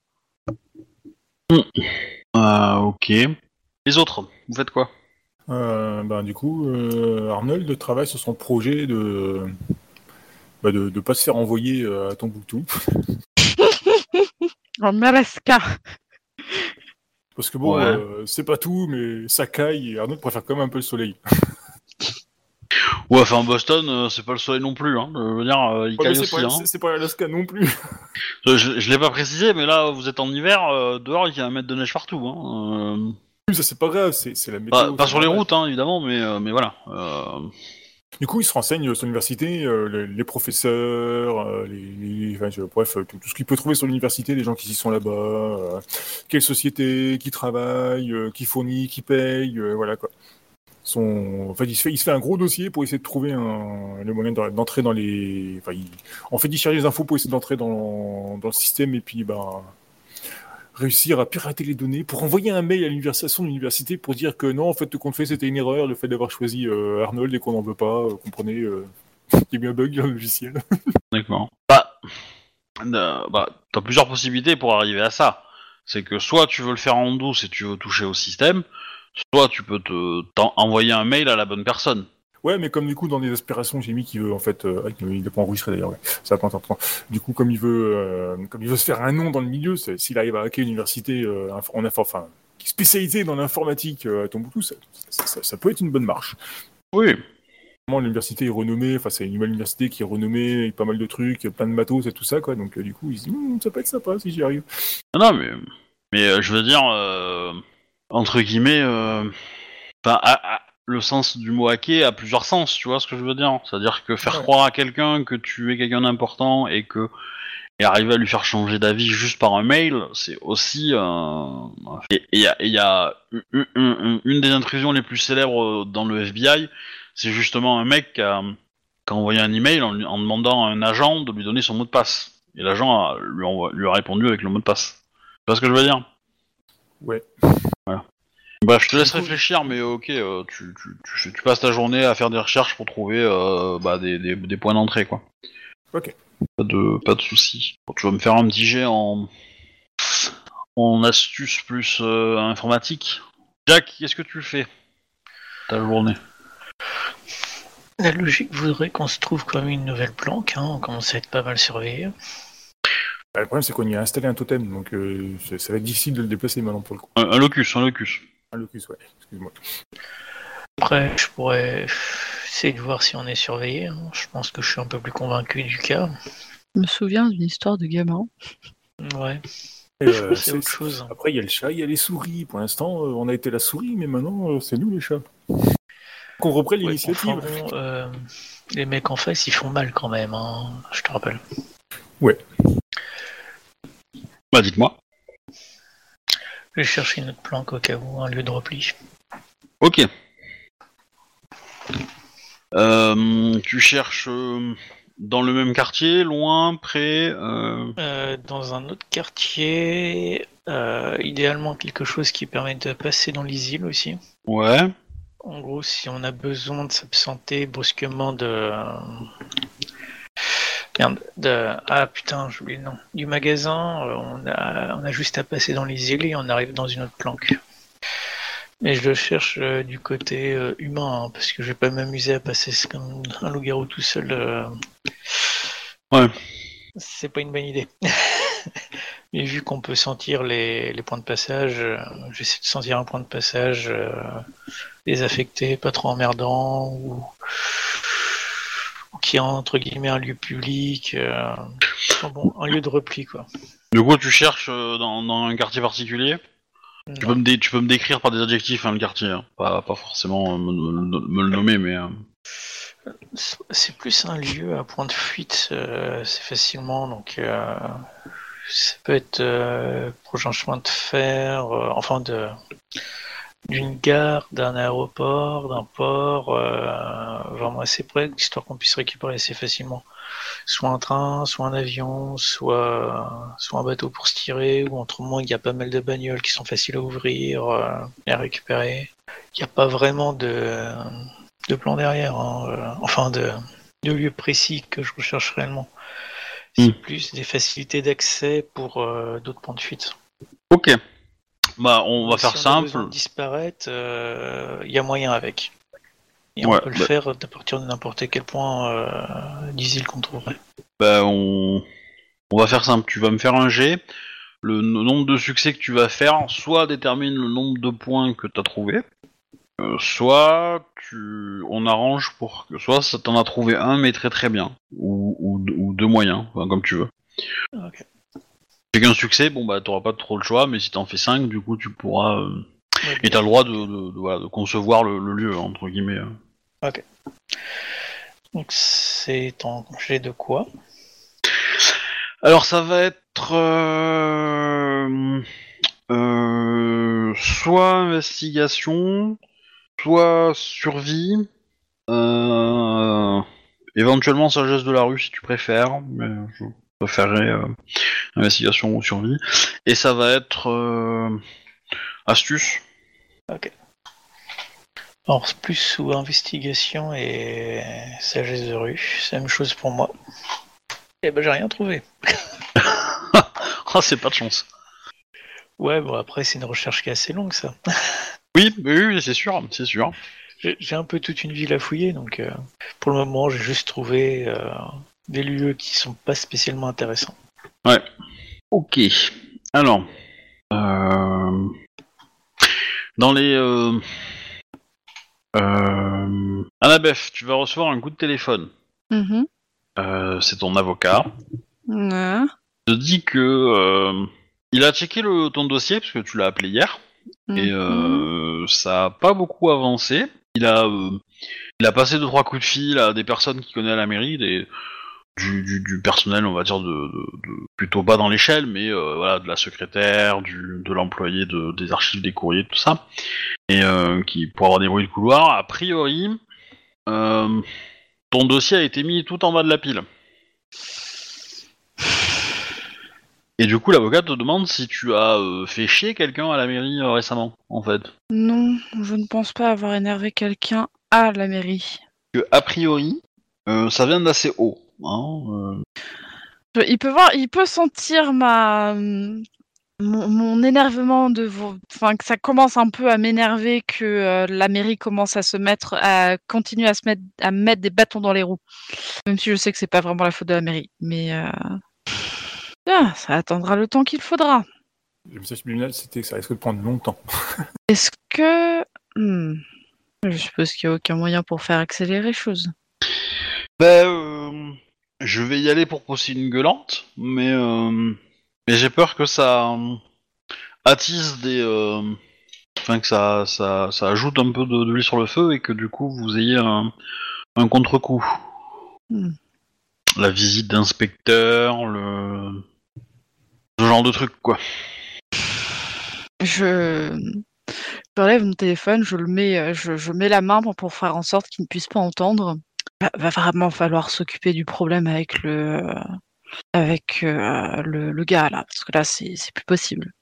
Euh, ok. Les autres, vous faites quoi? Euh, ben, du coup, euh, Arnold travaille sur son projet de bah, de, de pas se faire envoyer euh, à Tombouctou. En Alaska. Parce que bon, Ouais. euh, c'est pas tout, mais ça caille et Arnold préfère quand même un peu le soleil. Ouais, enfin Boston, euh, c'est pas le soleil non plus. Hein. Je veux dire, euh, il Ouais, caille c'est aussi. pas, Hein. c'est- pas l'Alaska non plus. Je, je l'ai pas précisé, mais là, vous êtes en hiver, dehors, il y a un mètre de neige partout. Hein. Ça c'est pas grave, c'est la météo. pas sur les routes, hein, évidemment, mais, mais voilà. Euh, Du coup, il se renseigne sur l'université, euh, les, les professeurs, euh, les, les- enfin, bref, tout, tout ce qu'il peut trouver sur l'université, les gens qui y sont là-bas, euh, quelle société, qui travaille, euh, qui fournit, qui paye, euh, voilà quoi. Son, en fait, il se fait, il se fait un gros dossier pour essayer de trouver un, le moyen d'en- d'entrer dans les. Enfin, il- en fait, il cherche des infos pour essayer d'entrer dans, dans le système et puis, ben, réussir à pirater les données pour envoyer un mail à l'université, à son université pour dire que non, en fait, ce qu'on fait, c'était une erreur, le fait d'avoir choisi euh, Arnold et qu'on n'en veut pas, euh, comprenez, euh, qu'il y a eu un bug dans le logiciel. D'accord. Bah, euh, bah, t'as plusieurs possibilités pour arriver à ça. C'est que soit tu veux le faire en douce et tu veux toucher au système, soit tu peux te envoyer un mail à la bonne personne. Ouais, mais comme du coup, dans les aspirations, j'ai mis qu'il veut, en fait, euh, il n'a pas enregistré d'ailleurs, ouais, ça va pas. Du coup, comme il veut, euh, comme il veut se faire un nom dans le milieu, s'il arrive à hacker une université euh, en enfin, spécialisée dans l'informatique euh, à Tombouctou, ça, ça, ça- ça peut être une bonne marche. Oui. L'université est renommée, enfin, c'est une nouvelle université qui est renommée, avec pas mal de trucs, plein de matos et tout ça, quoi. Donc, euh, du coup, il se dit, Hum, ça peut être sympa si j'y arrive. Non, non, mais, mais euh, je veux dire, euh, entre guillemets, enfin, à- à- le sens du mot hacker a plusieurs sens, tu vois ce que je veux dire C'est-à-dire que faire Ouais. croire à quelqu'un que tu es quelqu'un d'important et que et arriver à lui faire changer d'avis juste par un mail, c'est aussi euh, et il y a, et y a une, une- une des intrusions les plus célèbres euh, dans le FBI, c'est justement un mec qui a, qui a envoyé un email en, demandant à un agent de lui donner son mot de passe. Et l'agent a- lui, envoie- lui a répondu avec le mot de passe. Tu vois ce que je veux dire? Ouais. Bah, je te laisse réfléchir, mais ok, euh, tu, tu, tu, tu passes ta journée à faire des recherches pour trouver euh, bah, des, des, des points d'entrée, quoi. Ok. Pas de, pas de soucis. Bon, tu vas me faire un petit jet en, en astuce plus euh, informatique. Jack, qu'est-ce que tu fais? Ta journée La logique voudrait qu'on se trouve comme une nouvelle planque, hein, on commence à être pas mal surveillé. Bah, le problème, c'est qu'on y a installé un totem, donc euh, ça ça va être difficile de le déplacer maintenant pour le coup. un, un locus, un locus. Un locus, ouais, excuse-moi. Après, je pourrais essayer de voir si on est surveillé. hein. Je pense que je suis un peu plus convaincu du cas. Je me souviens d'une histoire de gamin. Ouais, euh, c'est autre chose. Après, il y a le chat, il y a les souris. Pour l'instant, euh, on a été la souris, mais maintenant, euh, c'est nous les chats. Qu'on reprenne Ouais, l'initiative. enfin bon, euh, les mecs en face, ils font mal quand même, hein, je te rappelle. Bah, dites-moi. Je vais chercher une autre planque au cas où, un lieu de repli. Ok. Euh, tu cherches euh, dans le même quartier, loin, près euh... Dans un autre quartier, idéalement quelque chose qui permet de passer dans les îles aussi. Ouais. En gros, si on a besoin de s'absenter brusquement de... Merde, de... Ah putain, j'ai oublié le nom. Du magasin, euh, on a, on a juste à passer dans les îles et on arrive dans une autre planque. Mais je le cherche euh, du côté euh, humain, hein, parce que je vais pas m'amuser à passer comme un loup-garou tout seul. euh. Ouais. C'est pas une bonne idée. Mais vu qu'on peut sentir les, les points de passage, j'essaie de sentir un point de passage désaffecté, pas trop emmerdant, ou qui est entre guillemets un lieu public, euh, bon, un lieu de repli quoi. Du coup, tu cherches euh, dans, dans un quartier particulier? Tu peux, me dé- tu peux me décrire par des adjectifs hein, le quartier, hein. pas, pas forcément euh, me, me- me le nommer, mais... C'est plus un lieu à point de fuite, c'est facilement, donc ça peut être proche d'un chemin de fer, enfin de d'une gare, d'un aéroport, d'un port, euh, vraiment assez près, histoire qu'on puisse récupérer assez facilement. Soit un train, soit un avion, soit, soit un bateau pour se tirer, ou entre moins il y a pas mal de bagnoles qui sont faciles à ouvrir euh, et à récupérer. Il n'y a pas vraiment de, de plan derrière, hein, euh, enfin de, de lieu précis que je recherche réellement. C'est Hmm. plus des facilités d'accès pour euh, d'autres points de fuite. Ok. Bah, on va Si faire on a simple. disparaître, euh, il y a moyen avec. Et Ouais, on peut le bah- faire à partir de n'importe quel point euh, d'isile qu'on trouverait. Bah, on... on va faire simple. Tu vas me faire un G. Le nombre de succès que tu vas faire, soit détermine le nombre de points que tu as trouvé, euh, soit tu... on arrange pour que soit ça t'en as trouvé un mais très très bien, ou, ou, ou deux moyens, enfin, comme tu veux. Ok. Fais qu'un succès, bon bah t'auras pas trop le choix, mais si t'en fais 5, du coup tu pourras. euh, Et t'as le droit de, de, de- voilà, de concevoir le, le lieu, entre guillemets. euh. Donc c'est en congé de quoi? Alors ça va être euh, euh, soit investigation, soit survie, euh, éventuellement sagesse de la rue si tu préfères, mais je préférerais euh, investigation ou survie. Et ça va être euh, astuce. Alors c'est plus sous investigation et sagesse de rue, c'est la même chose pour moi. Eh ben j'ai rien trouvé. Ah c'est pas de chance. Ouais bon après c'est une recherche qui est assez longue ça. Oui, oui, c'est sûr, c'est sûr. J'ai j'ai un peu toute une ville à fouiller donc euh, pour le moment j'ai juste trouvé euh, des lieux qui sont pas spécialement intéressants. Ok. Alors, euh, dans les euh, euh, Annabeth, tu vas recevoir un coup de téléphone. Mhm. Euh, c'est ton avocat. Ouais. Il te dit que euh, il a checké le, ton dossier parce que tu l'as appelé hier et Mhm. ça a pas beaucoup avancé. Il a euh, il a passé deux trois coups de fil à des personnes qui connaissent la mairie, des du, du, du personnel, on va dire, de, de- de- plutôt bas dans l'échelle, mais euh, voilà, de la secrétaire, du, de l'employé de, des archives des courriers, tout ça, et euh, qui pour avoir des bruits de couloir. A priori, euh, ton dossier a été mis tout en bas de la pile. Et du coup, l'avocat te demande si tu as fait chier quelqu'un à la mairie récemment, en fait. Non, je ne pense pas avoir énervé quelqu'un à la mairie. Que, a priori, ça vient d'assez haut. Hein, euh, Il peut voir, il peut sentir ma mon, mon énervement de enfin que ça commence un peu à m'énerver que euh, la mairie commence à se mettre à continuer à se mettre à mettre des bâtons dans les roues. Même si je sais que c'est pas vraiment la faute de la mairie, mais euh, ah, ça attendra le temps qu'il faudra. Le message subliminal, c'était que ça risque de prendre longtemps. Est-ce que Hmm. je suppose qu'il n'y a aucun moyen pour faire accélérer les choses. Ben, euh, je vais y aller pour pousser une gueulante, mais, euh, mais j'ai peur que ça euh, attise des. euh, Enfin, que ça, ça, ça ajoute un peu de- d'huile sur le feu et que du coup vous ayez un, un contre-coup. Hmm. La visite d'inspecteur, le. Ce genre de truc, quoi. Je j'enlève mon téléphone, je le mets, je, je mets la main pour, pour faire en sorte qu'il ne puisse pas entendre. Va, va vraiment falloir s'occuper du problème avec le avec euh, le, le gars là, parce que là c'est plus possible.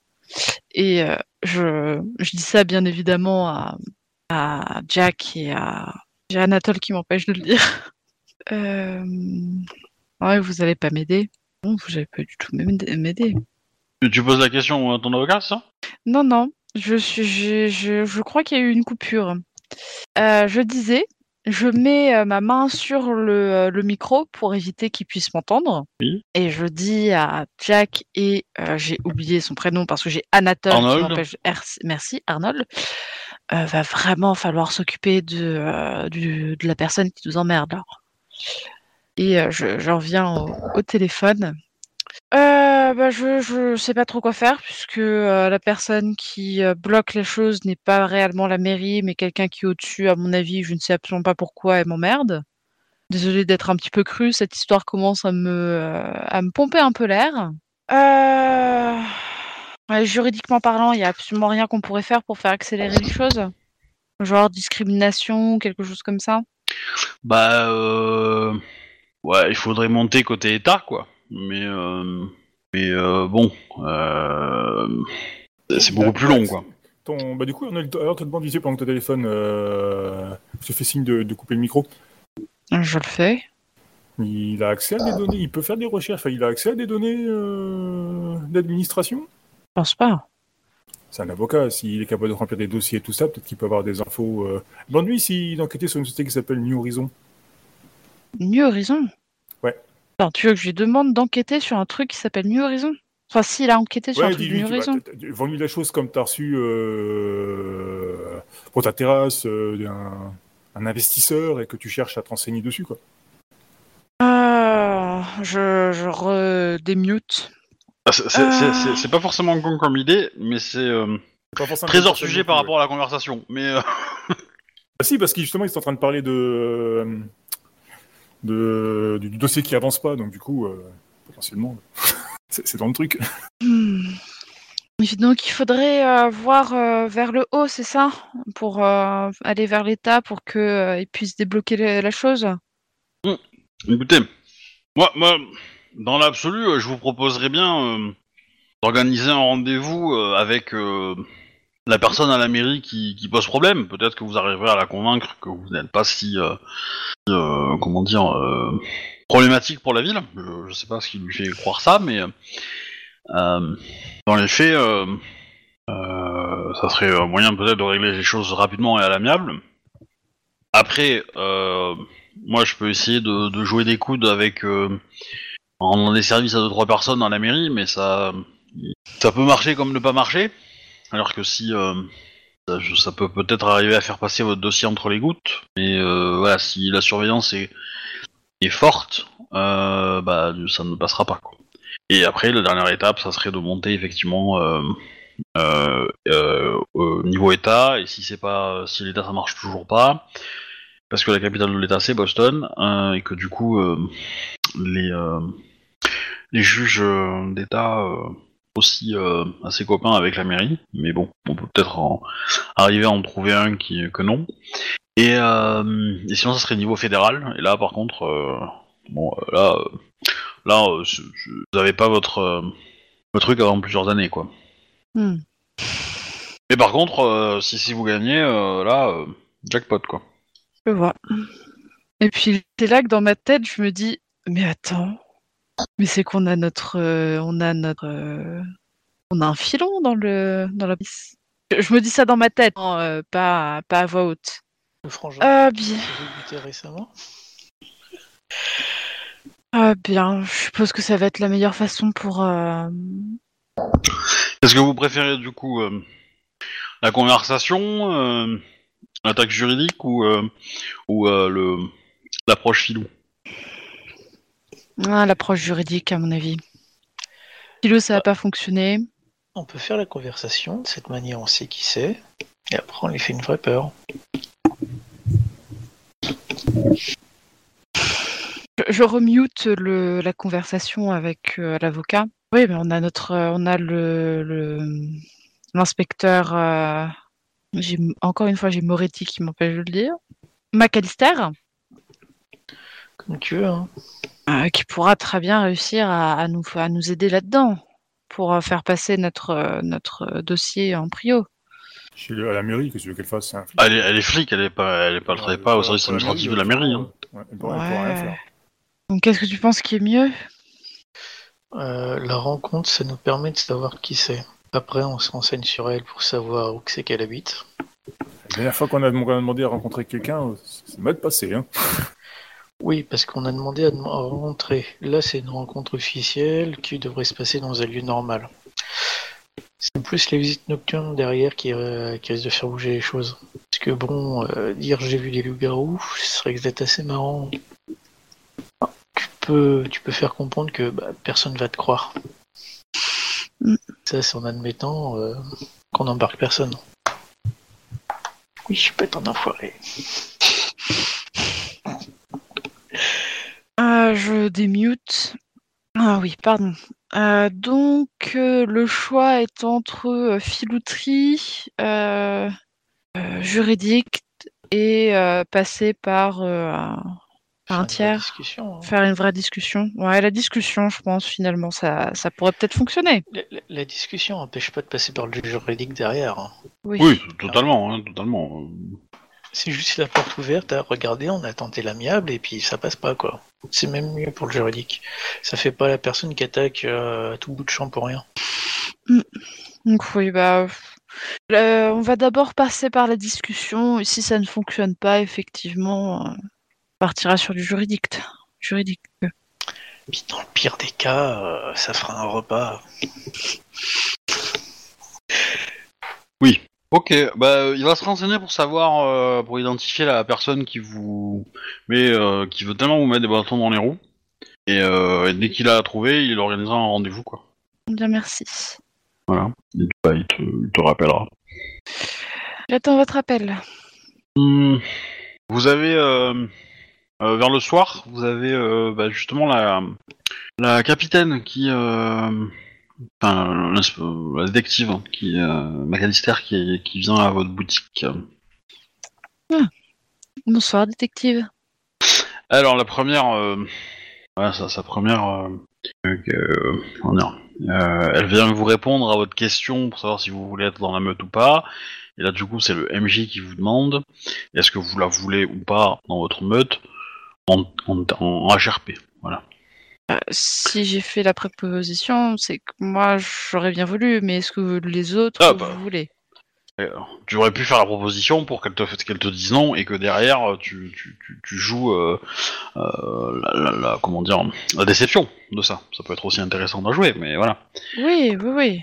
Et euh, je, je dis ça bien évidemment à, à Jack et à j'ai Anatole qui m'empêche de le dire. Euh, ouais, vous allez pas m'aider. Non, vous allez pas du tout m'aider. Tu, poses la question à ton avocat, ça? Non, non, je suis, je, je, je crois qu'il y a eu une coupure. Je disais, je mets euh, ma main sur le, euh, le micro pour éviter qu'il puisse m'entendre. Oui. Et je dis à Jack et euh, j'ai oublié son prénom parce que j'ai Anatole qui Arnold. m'empêche. Er- Merci, Arnold. Euh, va vraiment falloir s'occuper de, euh, du- de la personne qui nous emmerde là. Et euh, je, j'en viens au, au téléphone. Euh, bah, je, je sais pas trop quoi faire puisque euh, la personne qui euh, bloque les choses n'est pas réellement la mairie mais quelqu'un qui est au-dessus à mon avis je ne sais absolument pas pourquoi elle m'emmerde. Désolée d'être un petit peu crue cette histoire commence à me à me pomper un peu l'air. Juridiquement parlant il y a absolument rien qu'on pourrait faire pour faire accélérer les choses. Genre discrimination quelque chose comme ça. Bah, ouais, il faudrait monter côté État, quoi. Mais, euh... mais euh, bon, euh... c'est beaucoup plus long, quoi. Ton... Bah, du coup, Arnold, alors te demande ici pendant que ton téléphone euh... te fait signe de, de couper le micro. je le fais Il a accès à des données, il peut faire des recherches, enfin, il a accès à des données euh, d'administration Je pense pas. C'est un avocat, s'il est capable de remplir des dossiers et tout ça, peut-être qu'il peut avoir des infos. Euh... Demande-lui s'il enquêtait sur une société qui s'appelle New Horizon. New Horizon? Tu veux que je lui demande d'enquêter sur un truc qui s'appelle New Horizon? Enfin, s'il a enquêté sur un Ouais, truc de dis-lui, New tu Horizon. vends-lui la chose comme t'as reçu euh, pour ta terrasse euh, un, un investisseur et que tu cherches à te renseigner dessus, quoi. Ah, je, je redémute. Ah, c'est- c'est- pas forcément con comme idée, mais c'est euh, personne sujet par rapport à la conversation. Mais euh, Ah si, parce qu'ils justement, ils sont en train de parler de, euh, de du, du dossier qui avance pas, donc du coup, euh, potentiellement, c'est dans le truc. Hmm. Donc, il faudrait euh, voir euh, vers le haut, c'est ça? Pour euh, aller vers l'État pour qu'il puisse débloquer la, la chose? Écoutez, moi, moi, dans l'absolu, euh, je vous proposerais bien euh, d'organiser un rendez-vous euh, avec euh, la personne à la mairie qui, pose problème. Peut-être que vous arriverez à la convaincre que vous n'êtes pas si, euh, euh, comment dire, euh, problématique pour la ville. Je, je sais pas ce qui lui fait croire ça, mais dans les faits, ça serait un moyen peut-être de régler les choses rapidement et à l'amiable. Après, moi, je peux essayer de, jouer des coudes avec en rendant des services à deux trois personnes dans la mairie, mais ça, ça peut marcher comme ne pas marcher. Alors que si euh, ça, ça peut peut-être arriver à faire passer votre dossier entre les gouttes, mais euh, voilà, si la surveillance est, est forte, euh, bah ça ne passera pas. Quoi. Et après, la dernière étape, ça serait de monter effectivement euh, euh, euh, au niveau État, et si c'est pas, si l'État ça marche toujours pas, parce que la capitale de l'État c'est Boston, et que du coup les les juges d'État aussi euh, assez copains avec la mairie, mais bon, on peut peut-être en- arriver à en trouver un qui que non. Et, euh, et sinon, ça serait niveau fédéral. Et là, par contre, euh, bon, euh, là, là, je- je- vous n'avez pas votre votre truc avant plusieurs années, quoi. Hmm. Mais par contre, si si vous gagnez, là, jackpot, quoi. Je vois. Et puis, c'est là que dans ma tête, je me dis, mais attends, mais c'est qu'on a notre, euh, on a notre, euh, on a un filon dans le, dans la piste. Je, je me dis ça dans ma tête, hein, euh, pas, pas à voix haute. Le frangin Ah bien, récemment. ah bien. Je suppose que ça va être la meilleure façon pour. euh, Est-ce que vous préférez du coup euh, la conversation, euh, l'attaque juridique ou euh, ou euh, le l'approche filou? Ah, l'approche juridique, à mon avis. Philo, ça va pas fonctionner. On peut faire la conversation, de cette manière on sait qui c'est, et après on lui fait une vraie peur. Je, je remute le, la conversation avec euh, l'avocat. Oui, mais on a notre, euh, on a le, l'inspecteur. euh, j'ai encore une fois, j'ai Moretti qui m'empêche de le dire. McAllister, Comme tu veux, hein. Euh, qui pourra très bien réussir à, à nous, à nous aider là-dedans pour euh, faire passer notre, euh, notre dossier en prio. Chez le- à la mairie, qu'est-ce que tu veux qu'elle fasse c'est un flic. elle est, elle est flic, elle est pas, elle est pas, elle travaille pas au service administratif de la mairie. Hein. ouais, elle pourra- elle pourra rien faire. Donc, qu'est-ce que tu penses qui est mieux? Euh, la rencontre, ça nous permet de savoir qui c'est. Après, on se renseigne sur elle pour savoir où c'est qu'elle habite. La dernière fois qu'on a, demandé à rencontrer quelqu'un, c'est mal passé. Hein. Oui, parce qu'on a demandé à, rentrer. Là, c'est une rencontre officielle qui devrait se passer dans un lieu normal. C'est plus les visites nocturnes derrière qui, euh, qui risquent de faire bouger les choses. Parce que bon, euh, dire j'ai vu des loups-garous, ce serait peut-être assez marrant. Tu peux, tu peux faire comprendre que bah, personne va te croire. Mm. Ça, c'est en admettant euh, qu'on n'embarque personne. Oui, je peux être un enfoiré. Euh, je démute. Ah oui, pardon. Euh, donc, euh, le choix est entre euh, filouterie, euh, euh, juridique et euh, passer par euh, un- Faire un une vraie tiers. discussion, hein. faire une vraie discussion. Ouais, la discussion, je pense, finalement, ça, ça pourrait peut-être fonctionner. La, la- la discussion n'empêche pas de passer par le juridique derrière. hein. Oui. Oui, totalement, hein, totalement. C'est juste la porte ouverte, à regarder, on a tenté l'amiable et puis ça passe pas quoi. C'est même mieux pour le juridique. Ça fait pas la personne qui attaque euh, à tout bout de champ pour rien. Donc oui, bah, euh, on va d'abord passer par la discussion. Et si ça ne fonctionne pas, effectivement, euh, on partira sur du juridique. Juridique. Puis dans le pire des cas, euh, ça fera un repas. Ok, bah il va se renseigner pour savoir, euh, pour identifier la personne qui vous met, euh, qui veut tellement vous mettre des bâtons dans les roues. Et, euh, et dès qu'il a trouvé, il organisera un rendez-vous quoi. Bien, merci. Voilà. Et, bah, il, te, il te rappellera. J'attends votre appel. Hmm. Vous avez euh, vers le soir, vous avez bah, justement la la capitaine qui, enfin la, détective qui, euh, McAllister qui, qui vient à votre boutique. Bonsoir, détective. Alors la première, euh, ouais, sa, sa première, euh, euh, euh, elle vient vous répondre à votre question pour savoir si vous voulez être dans la meute ou pas. Et là du coup c'est le MJ qui vous demande est-ce que vous la voulez ou pas dans votre meute en, en, en HRP. Voilà. Euh, si j'ai fait la préposition, c'est que moi j'aurais bien voulu, mais est-ce que les autres Ah, bah. vous voulez Euh, tu aurais pu faire la proposition pour qu'elle te, qu'elle te dise non et que derrière tu, tu, tu, tu joues euh, euh, la, la- la- comment dire la déception de ça. Ça peut être aussi intéressant à jouer, mais voilà. Oui, oui, oui.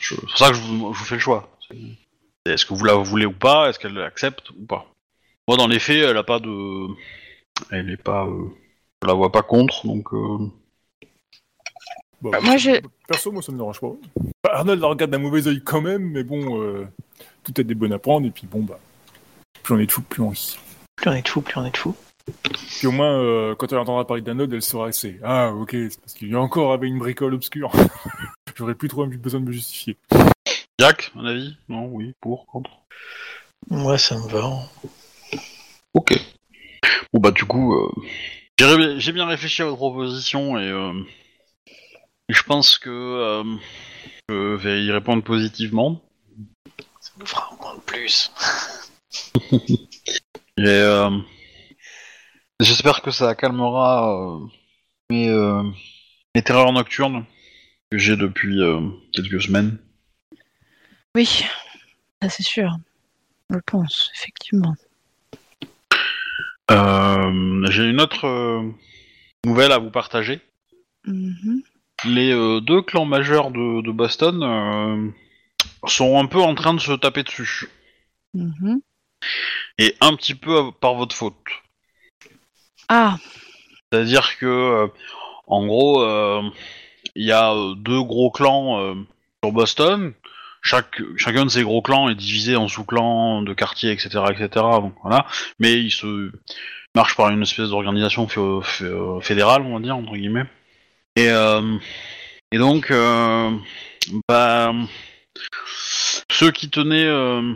Je- C'est pour ça que je vous, je vous fais le choix. C'est- Est-ce que vous la voulez ou pas? Est-ce qu'elle l'accepte ou pas? Moi, dans les faits, elle a pas de, elle est pas, euh, je la vois pas contre, donc. euh, Bon, Bah, moi, j'ai- Perso, moi, ça me dérange pas. Bah, Arnold la regarde d'un mauvais oeil quand même, mais bon, euh, tout est des bonnes à prendre, et puis bon, bah, plus on est de fou, plus on rit. Plus on est de fous, plus on est de fous. Puis au moins, euh, quand elle entendra parler d'Arnold, elle saura que c'est Ah, ok, c'est parce qu'il y a encore avec une bricole obscure. J'aurais plus trop besoin de me justifier. Jack, un avis? Non, oui, pour, contre. Moi, ça me va. Ok. Bon bah du coup, euh, j'ai bien réfléchi à votre proposition et, euh, je pense que euh, je vais y répondre positivement. Ça nous fera un point de plus. Et euh, j'espère que ça calmera euh, mes, euh, mes terreurs nocturnes que j'ai depuis euh, quelques semaines. Oui, c'est sûr. Je pense, effectivement. Euh, j'ai une autre euh, nouvelle à vous partager. Mhm. Les euh, deux clans majeurs de, de Boston sont un peu en train de se taper dessus. Mhm. Et un petit peu par votre faute. Ah, C'est-à-dire que, en gros, il y a deux gros clans sur Boston. Chaque, chacun de ces gros clans est divisé en sous-clans, de quartiers, etc., etc. Donc voilà. Mais ils se marchent par une espèce d'organisation fé- fé- fédérale, on va dire entre guillemets. Et, euh, et donc, euh, bah, ceux qui tenaient euh,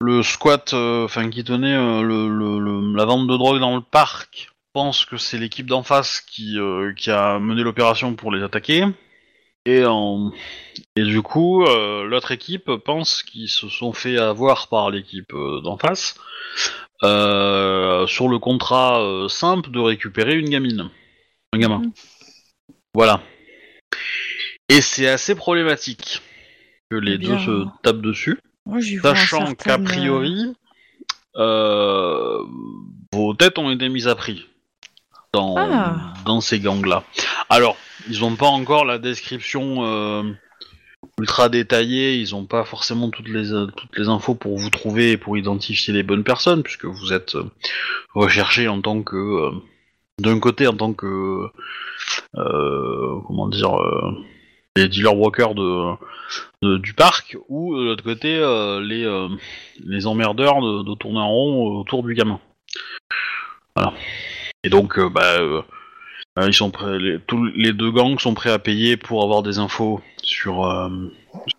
le squat, euh, enfin qui tenaient la vente de drogue dans le parc, pense que c'est l'équipe d'en face qui, qui a mené l'opération pour les attaquer. Et, en- et du coup, euh, l'autre équipe pense qu'ils se sont fait avoir par l'équipe euh, d'en face euh, sur le contrat euh, simple de récupérer une gamine. Un gamin. Mhm. Voilà. Et c'est assez problématique que les Eh deux se tapent dessus. moi Sachant euh, priori, euh, vos têtes ont été mises à prix dans, Ah. dans ces gangs-là. Alors, ils n'ont pas encore la description euh, ultra détaillée, ils n'ont pas forcément toutes les, euh, toutes les infos pour vous trouver et pour identifier les bonnes personnes, puisque vous êtes euh, recherché en tant que... d'un côté en tant que... comment dire... les dealer brokers de, du parc ou de l'autre côté les, les emmerdeurs de, de tourner en rond autour du gamin. Voilà. Et donc, bah, euh, euh, ils sont prêts, les, tous les deux gangs sont prêts à payer pour avoir des infos sur, euh,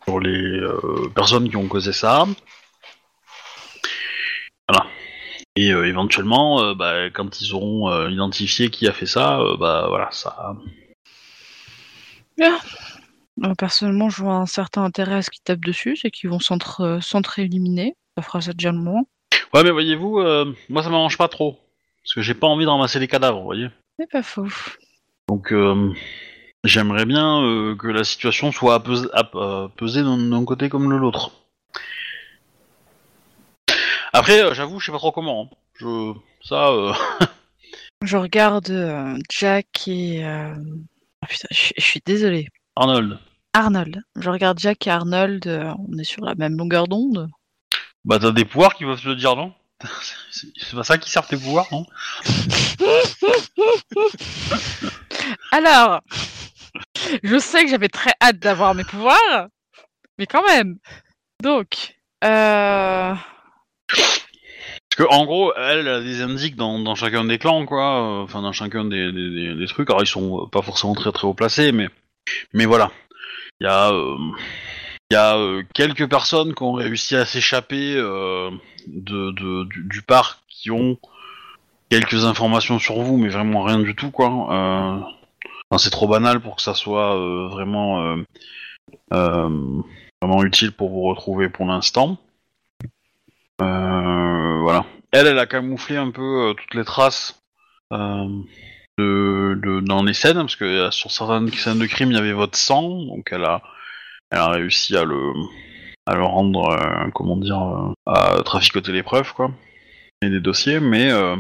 sur les euh, personnes qui ont causé ça. Voilà. Et euh, éventuellement, bah, quand ils auront identifié qui a fait ça, bah voilà, ça. Euh, Personnellement, je vois un certain intérêt à ce qu'ils tapent dessus, c'est qu'ils vont s'entre- s'entre-éliminer. Ça fera ça déjà le moment. Ouais, mais voyez-vous, moi ça m'arrange pas trop. Parce que j'ai pas envie de ramasser les cadavres, vous voyez. C'est pas faux. Donc, euh, j'aimerais bien euh, que la situation soit apes- ap- euh, pesée d'un d'un côté comme de l'autre. Après, euh, j'avoue, je sais pas trop comment. hein. Je... Ça, euh, Je regarde euh, Jack et. euh, ah, putain, je je suis désolée. Arnold, Arnold. Je regarde Jack et Arnold. euh, on est sur la même longueur d'onde. bah t'as des pouvoirs qui peuvent te dire non? C'est pas ça qui sert tes pouvoirs, non Alors, je sais que j'avais très hâte d'avoir mes pouvoirs, mais quand même. Donc, euh... Parce que en gros, elle a des indices dans, dans chacun des clans, quoi. Enfin, dans chacun des, des, des- des trucs. Alors, ils sont pas forcément très très haut placés, mais mais voilà. Il y a euh, il y a euh, quelques personnes qui ont réussi à s'échapper euh, du, parc, qui ont quelques informations sur vous, mais vraiment rien du tout, quoi. Euh, c'est trop banal pour que ça soit vraiment utile pour vous retrouver pour l'instant. Voilà. Elle, elle a camouflé un peu toutes les traces dans les scènes, parce que sur certaines scènes de crime, il y avait votre sang, donc elle a, elle a réussi à le, à le rendre, euh, comment dire, euh, à traficoter les preuves, quoi, et des dossiers, mais euh,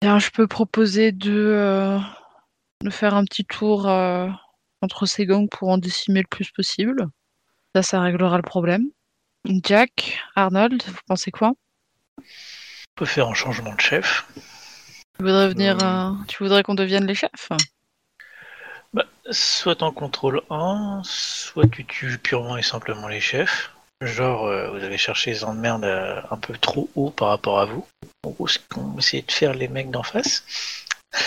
bien, je peux proposer de, euh, de faire un petit tour euh, entre ces gangs pour en décimer le plus possible. Ça, ça réglera le problème. Jack, Arnold, vous pensez quoi? On peut faire un changement de chef. Tu voudrais venir, Euh. euh, tu voudrais qu'on devienne les chefs? Bah, soit en contrôle 1, soit tu tues purement et simplement les chefs. Genre, euh, vous avez cherché les emmerdes euh, un peu trop haut par rapport à vous. En gros, ce qu'on essayait de faire les mecs d'en face.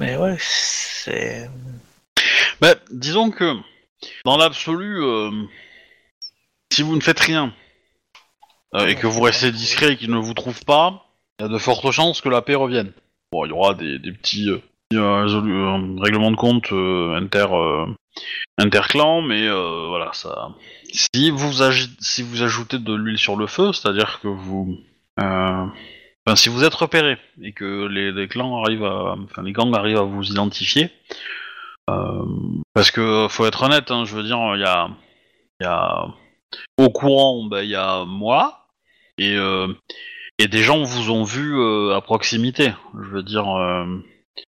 Mais ouais, c'est. bah, disons que dans l'absolu, euh, si vous ne faites rien et que vous restez discret et qu'ils ne vous trouvent pas, il y a de fortes chances que la paix revienne. Bon, il y aura des, petits euh, règlements de compte euh, inter euh, interclans, mais euh, voilà, ça. Si vous ajoutez de l'huile sur le feu, c'est-à-dire que vous, enfin, si vous êtes repéré et que les, clans arrivent à, enfin, les gangs arrivent à vous identifier, parce que faut être honnête, hein, je veux dire, il y a, y a au courant, ben, il y a moi et et des gens vous ont vu à proximité. Je veux dire,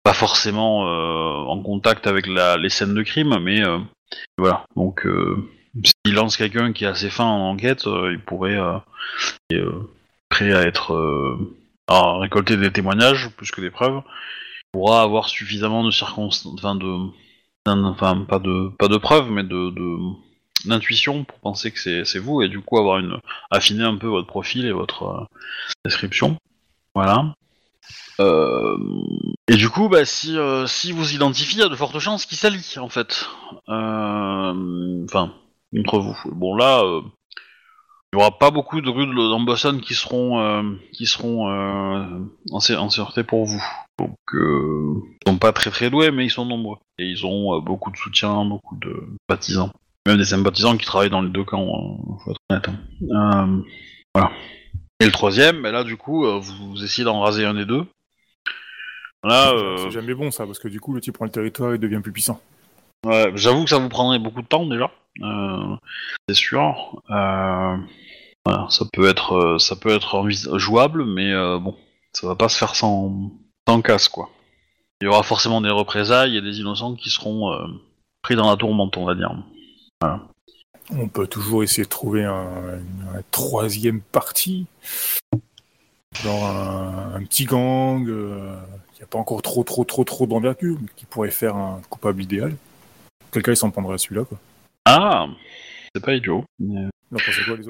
pas forcément euh, en contact avec la, les scènes de crime, mais euh, voilà. Donc, euh, s'il lance quelqu'un qui est assez fin en enquête, il pourrait euh, prêt à être à récolter des témoignages plus que des preuves. Il pourra avoir suffisamment de circonstances, enfin pas de pas de preuves, mais de, de d'intuition pour penser que c'est vous et du coup avoir une affiner un peu votre profil et votre description. Voilà. Euh, et du coup, bah, si, euh, si vous identifiez, il y a de fortes chances qu'il s'allie, en fait. Euh, Enfin, entre vous. Bon, là, il y aura pas beaucoup de rues Boston qui seront, qui seront en, sé- en sûreté pour vous. Donc, euh, ils sont pas très très doués, mais ils sont nombreux. Et ils ont beaucoup de soutien, beaucoup de sympathisants. Même des sympathisants qui travaillent dans les deux camps, hein, faut être honnête. hein. Voilà. Et le troisième, ben là, du coup, euh, vous, vous essayez d'en raser un des deux. Là, euh, C'est jamais bon ça, parce que du coup, le type prend le territoire et devient plus puissant. ouais, j'avoue que ça vous prendrait beaucoup de temps déjà. Euh, c'est sûr. Euh, voilà, ça peut être, ça peut être jouable, mais euh, bon, ça va pas se faire sans, sans casse, quoi. Il y aura forcément des représailles et des innocents qui seront pris dans la tourmente, on va dire. On peut toujours essayer de trouver un, une- troisième parti, genre un, un petit gang euh, qui n'a pas encore trop trop trop trop d'envergure, mais qui pourrait faire un coupable idéal. Quelqu'un il s'en prendrait à celui-là quoi. Ah, c'est pas idiot. Mais,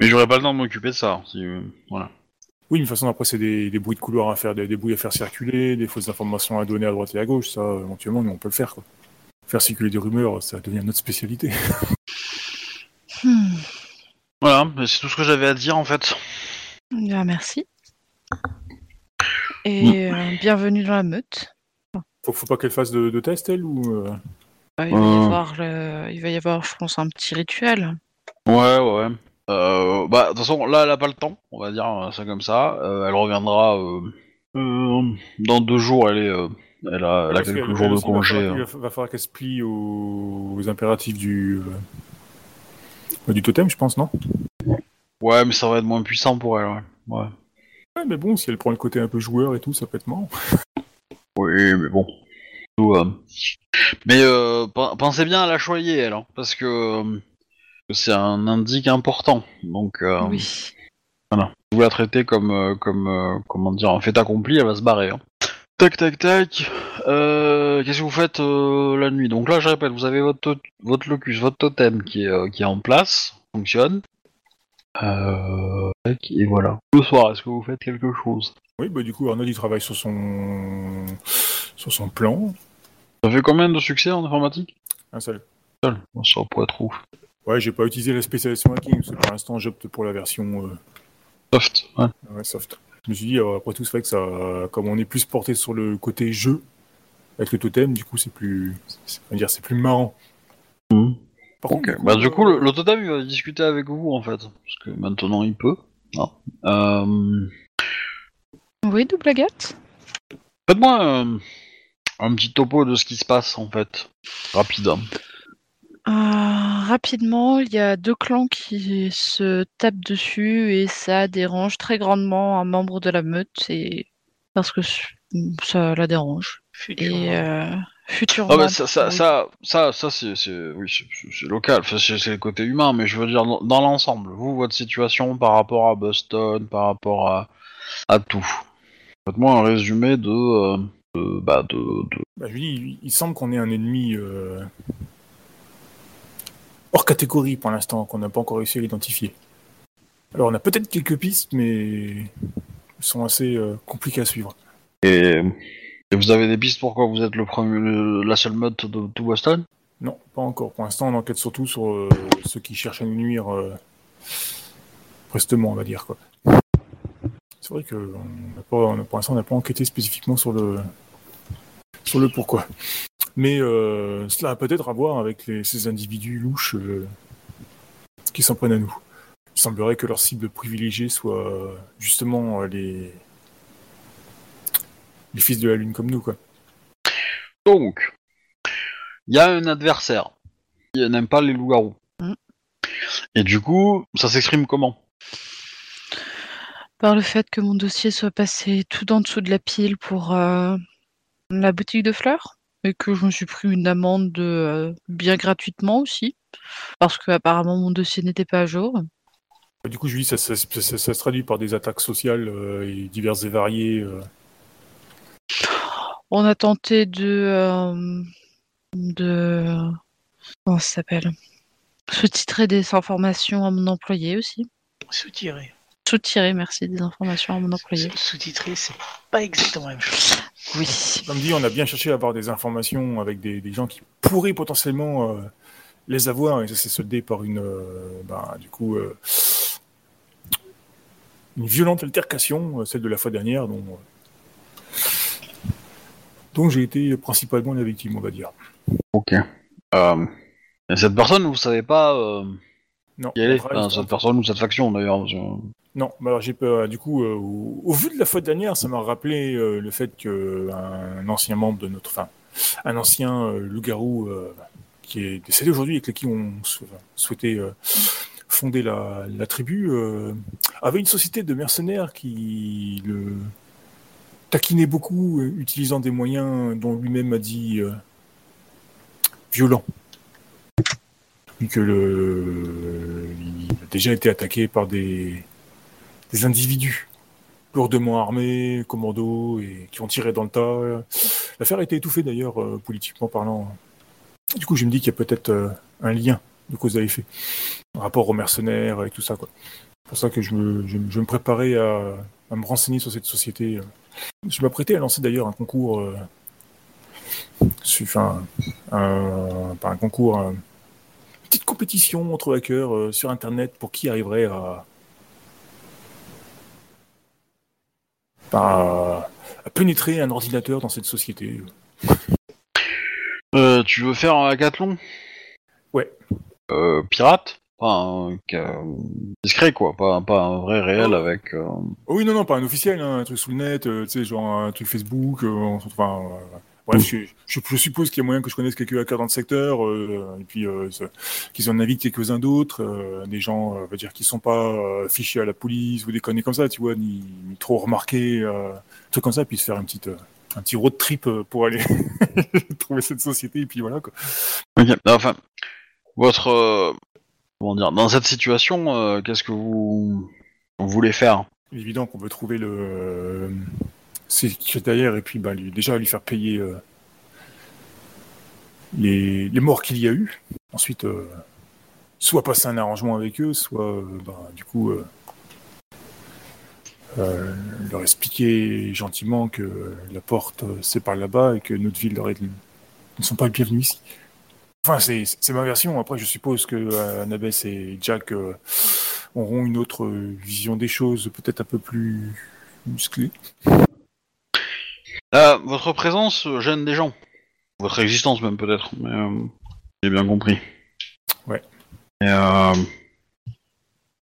j'aurais pas le temps de m'occuper de ça. Si, euh, voilà. Oui, mais de toute façon après c'est des, des bruits de couloir à faire, des, des bruits à faire circuler, des fausses informations à donner à droite et à gauche, ça éventuellement nous on peut le faire quoi. Faire circuler des rumeurs, ça devient notre spécialité. Hmm. Voilà, c'est tout ce que j'avais à dire en fait. Bien, merci. Et euh, bienvenue dans la meute. Faut, faut pas qu'elle fasse de, de test elle ou euh, il, va y Euh. avoir le... il va y avoir, je pense, un petit rituel. Ouais, ouais. Euh, bah, de toute façon, là, elle a pas le temps, on va dire ça comme ça. Euh, elle reviendra euh, euh, dans deux jours. Elle est, euh, elle a, elle a Parce quelques jours elle de congé. hein. Il va va falloir qu'elle se plie aux, aux impératifs du, euh, du totem, je pense, non Ouais, mais ça va être moins puissant pour elle. Ouais. ouais. Ouais, mais bon, si elle prend le côté un peu joueur et tout, ça peut être marrant. Oui, mais bon. Tout, euh, Mais euh, pen- pensez bien à la choyer, elle, hein, parce que euh, c'est un indique important. Donc, euh, Oui. si vous la traitez comme, euh, comme euh, comment dire, un fait accompli, elle va se barrer. hein. Tac, tac, tac. Euh, Qu'est-ce que vous faites euh, la nuit? Donc là, je répète, vous avez votre, votre locus, votre totem qui est, euh, qui est en place, fonctionne. Tac, et voilà. Le soir, est-ce que vous faites quelque chose? Oui, bah du coup, Arnold, il travaille sur son, sur son plan. Ça fait combien de succès en informatique? Un seul. Seul. Ça pourrait être ouf. Ouais, j'ai pas utilisé la spécialisation hacking, parce que pour l'instant, j'opte pour la version Soft, ouais. ouais, soft. Je me suis dit, euh, après tout, c'est vrai que ça, comme on est plus porté sur le côté jeu, avec le totem, du coup, c'est plus, c'est- on va dire, c'est plus marrant. Mhm. Par Ok, contre, bah du coup, euh, le, le totem il va discuter avec vous en fait, parce que maintenant il peut. Non. Euh, Oui, double agate Faites-moi euh, un petit topo de ce qui se passe en fait, rapide. Euh, rapidement, il y a deux clans qui se tapent dessus et ça dérange très grandement un membre de la meute et parce que ça la dérange. Futurement. Et euh, futurement. Ah bah ça, ça, oui. ça, ça, ça, c'est, c'est, oui, c'est, local, enfin, c'est, c'est le côté humain, mais je veux dire dans, dans l'ensemble. Vous, votre situation par rapport à Boston, par rapport à, à tout. Faites-moi un résumé de, euh, de, bah, de, de- Bah, je lui dis, il- il semble qu'on ait un ennemi euh, hors catégorie pour l'instant, qu'on n'a pas encore réussi à identifier. Alors, on a peut-être quelques pistes, mais elles sont assez euh, compliquées à suivre. Et, et vous avez des pistes pourquoi vous êtes le premier, le- la seule meute de tout Boston? Non, pas encore. Pour l'instant, on enquête surtout sur euh, ceux qui cherchent à nous nuire euh, prestement, on va dire. quoi. C'est vrai que on n'a pas, on a- pour l'instant, on n'a pas enquêté spécifiquement sur le, sur le pourquoi. Mais euh, cela a peut-être à voir avec les- ces individus louches euh, qui s'en prennent à nous. Il semblerait que leur cible privilégiée soit euh, justement euh, les, les fils de la Lune comme nous. quoi. Donc, il y a un adversaire qui n'aime pas les loups-garous. Mm. Et du coup, ça s'exprime comment? Par le fait que mon dossier soit passé tout en dessous de la pile pour euh, la boutique de fleurs et que je me suis pris une amende de, euh, bien gratuitement aussi parce que apparemment mon dossier n'était pas à jour. Du coup, dis, ça, ça, ça- ça- ça se traduit par des attaques sociales euh, et diverses et variées. euh. On a tenté de euh, de comment ça s'appelle? Sous-titrer des informations à mon employé aussi. Sous-tiré. Sous-tirer, merci, des informations à mon employé. Sous-titré, c'est pas exactement la même chose. Oui. Comme dit, on a bien cherché à avoir des informations avec des, des gens qui pourraient potentiellement euh, les avoir, et ça s'est soldé par une, euh, ben, du coup, euh, une violente altercation, euh, celle de la fois dernière, dont, dont j'ai été principalement la victime, on va dire. Ok. Euh, et cette personne, vous savez pas euh, Non, Enfin, Cette personne ou cette faction d'ailleurs. Non, bah alors j'ai peur. Du coup, euh, au, vu de la fois dernière, ça m'a rappelé euh, le fait que un ancien membre de notre, enfin, un ancien euh, loup-garou qui est décédé aujourd'hui et avec qui on sou- souhaitait fonder la, tribu avait une société de mercenaires qui le taquinait beaucoup, utilisant des moyens dont lui-même a dit violents. Que le, il a déjà été attaqué par des des individus lourdement armés, commandos, et qui ont tiré dans le tas. L'affaire a été étouffée d'ailleurs, euh, politiquement parlant. Du coup, je me dis qu'il y a peut-être euh, un lien de cause à effet, rapport aux mercenaires et tout ça. C'est pour ça que je me, préparais à, me renseigner sur cette société. Je m'apprêtais à lancer d'ailleurs un concours, euh, enfin, un, pas un concours, un- une petite compétition entre hackers euh, sur Internet pour qui arriverait à, à, à pénétrer un ordinateur dans cette société. Euh, tu veux faire un hackathon? Ouais. Euh, pirate, Enfin, euh, que- discret quoi, pas, pas un vrai réel avec. euh, Oh oui, non, non, pas un officiel, hein, un truc sous le net, euh, tu sais, genre un truc Facebook, euh, enfin, euh, bref, je, je- je suppose qu'il y a moyen que je connaisse quelques hackers dans le secteur, euh, et puis euh, qu'ils en invitent quelques-uns d'autres, euh, des gens, on va dire, qui sont pas fichés à la police ou des conneries comme ça, tu vois, ni, ni trop remarqués, euh, un truc comme ça, puis se faire une petite, un petit road trip pour aller trouver cette société, et puis voilà, quoi. Enfin, votre comment dire, dans cette situation, qu'est-ce que vous, vous voulez faire? Évident qu'on veut trouver le euh, secrétaire et puis lui, déjà lui faire payer euh, les, morts qu'il y a eu. Ensuite, euh, soit passer un arrangement avec eux, soit euh, bah, du coup leur expliquer gentiment que la porte c'est par là-bas et que notre ville ne sont pas les bienvenus ici. Enfin, c'est c'est ma version. Après, je suppose que Annabeth et Jack auront une autre vision des choses, peut-être un peu plus musclée. Euh, Votre présence euh, gêne des gens. Votre existence même peut-être, mais euh, j'ai bien compris. Ouais. Et, euh,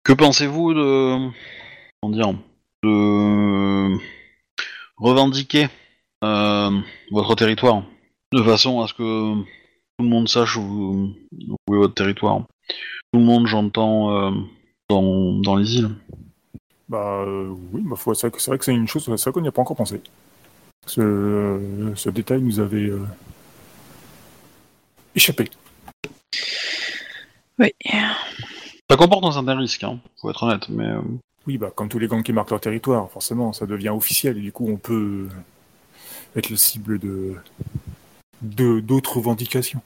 que pensez-vous de comment dire de revendiquer votre territoire? De façon à ce que tout le monde sache où, est votre territoire. Tout le monde, j'entends, dans, dans les îles. Bah euh, oui, bah, faut- c'est vrai que c'est vrai que c'est une chose, c'est vrai qu'on n'y a pas encore pensé. Ce, euh, ce détail nous avait euh, échappé. Oui. Ça comporte un certain risque, hein, faut être honnête, mais euh, Oui, bah comme tous les gangs qui marquent leur territoire, forcément, ça devient officiel et du coup on peut être la cible de de- d'autres revendications.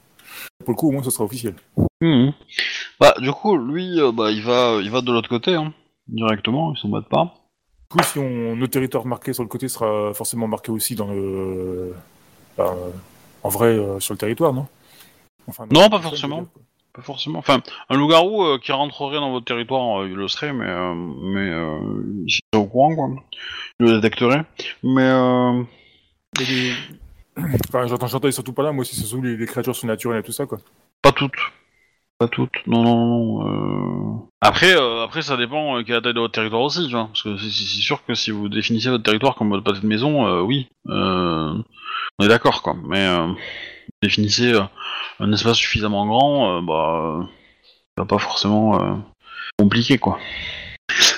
Pour le coup, au moins, ce sera officiel. Mhm. Bah, du coup, lui, euh, bah, il va, il va de l'autre côté, hein, directement, il s'en bat pas. Du coup, si on, notre territoire marqué sur le côté sera forcément marqué aussi dans le, bah, en vrai, euh, sur le territoire, non? Enfin, Non, pas forcément. dire. Pas forcément. Enfin, un loup-garou euh, qui rentrerait dans votre territoire, euh, il le serait, mais, euh, mais euh, il serait au courant, quoi. Il le détecterait. Mais, euh, les- Enfin, j'entends, j'entends surtout pas là, moi aussi, c'est surtout les, les créatures surnaturelles et tout ça, quoi. pas toutes. Pas toutes. Non, non, non. euh. Après, euh, après, ça dépend euh, quelle la taille de votre territoire aussi, tu vois. Parce que c'est, sûr que si vous définissez votre territoire comme votre pâté de maison, euh, oui. Euh, on est d'accord, quoi. Mais euh, définissez un espace suffisamment grand, bah, euh, pas forcément euh, compliqué, quoi.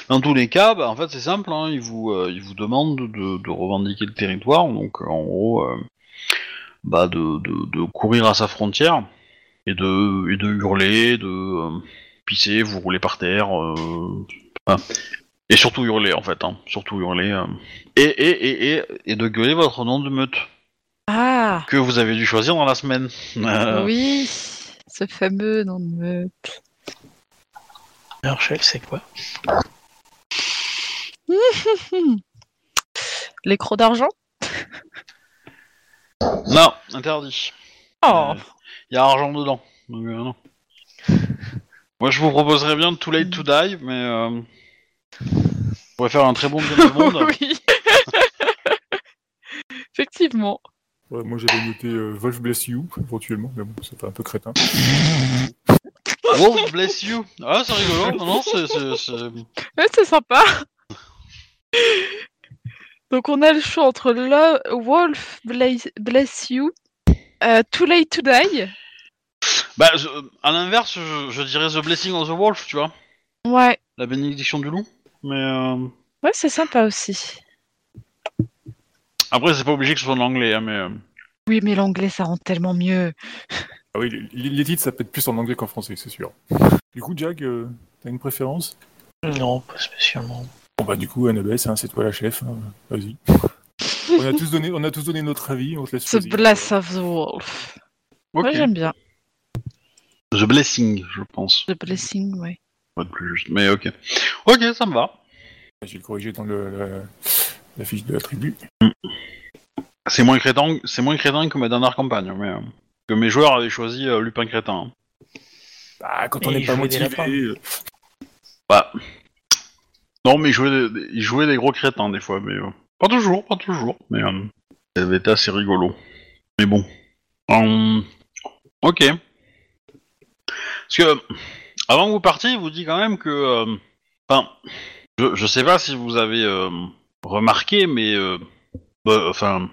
Dans tous les cas, bah, en fait, c'est simple. Hein, ils vous, euh, ils vous demandent de, de revendiquer le territoire, donc en gros, bah, de, de courir à sa frontière et de, et de hurler, de euh, pisser, vous rouler par terre, euh, et surtout hurler en fait, hein, surtout hurler, euh, et, et, et, et, et de gueuler votre nom de meute Ah que vous avez dû choisir dans la semaine. Euh, Oui, ce fameux nom de meute. Alors, chef, c'est quoi? Les crocs d'argent? Non, interdit. Oh Il y a argent dedans. Donc, euh, non. Moi je vous proposerais bien Too Late to Die, mais euh, on pourrait faire un très bon bien du monde. Oui Effectivement. Ouais, moi, j'avais noté euh, Wolf Bless You, éventuellement, mais bon, ça fait un peu crétin. Wolf bless you. Ah c'est rigolo. Non, non, c'est- c'est- c'est... Ouais, c'est sympa. Donc on a le choix entre Lo- Wolf Bless, Bless You, euh, Too Late to Die. Bah, je- à l'inverse, je, je dirais The Blessing of the Wolf, tu vois. Ouais, La bénédiction du loup. Mais euh, ouais, c'est sympa aussi. après, c'est pas obligé que ce soit en anglais, hein, mais. euh, Oui, mais l'anglais ça rend tellement mieux. Ah oui, les, les titres, ça peut être plus en anglais qu'en français, c'est sûr. Du coup, Jack, euh, t'as une préférence? Non, pas spécialement. Bon, bah, du coup, Annabeth, hein, c'est toi la chef, hein, vas-y. On, a tous donné, on a tous donné notre avis, on te laisse The. Bless of the Wolf. Moi j'aime bien. The Blessing, je pense. The Blessing, ouais. Pas de plus juste. Mais ok. Ok, ça me va. J'ai le corrigé dans le, la, la fiche de la tribu. C'est moins crétin, c'est moins crétin que ma dernière campagne, mais euh, que mes joueurs avaient choisi euh, Lupin crétin. Bah, quand on n'est pas motivé... euh, Bah. Non, mais ils jouaient, des, ils jouaient des gros crétins des fois, mais euh, pas toujours, pas toujours. Mais euh, ça assez rigolo. Mais bon. Hum, ok. Parce que avant que vous partiez, il vous dit quand même que, euh, enfin, je, je sais pas si vous avez euh, remarqué, mais euh, bah, enfin,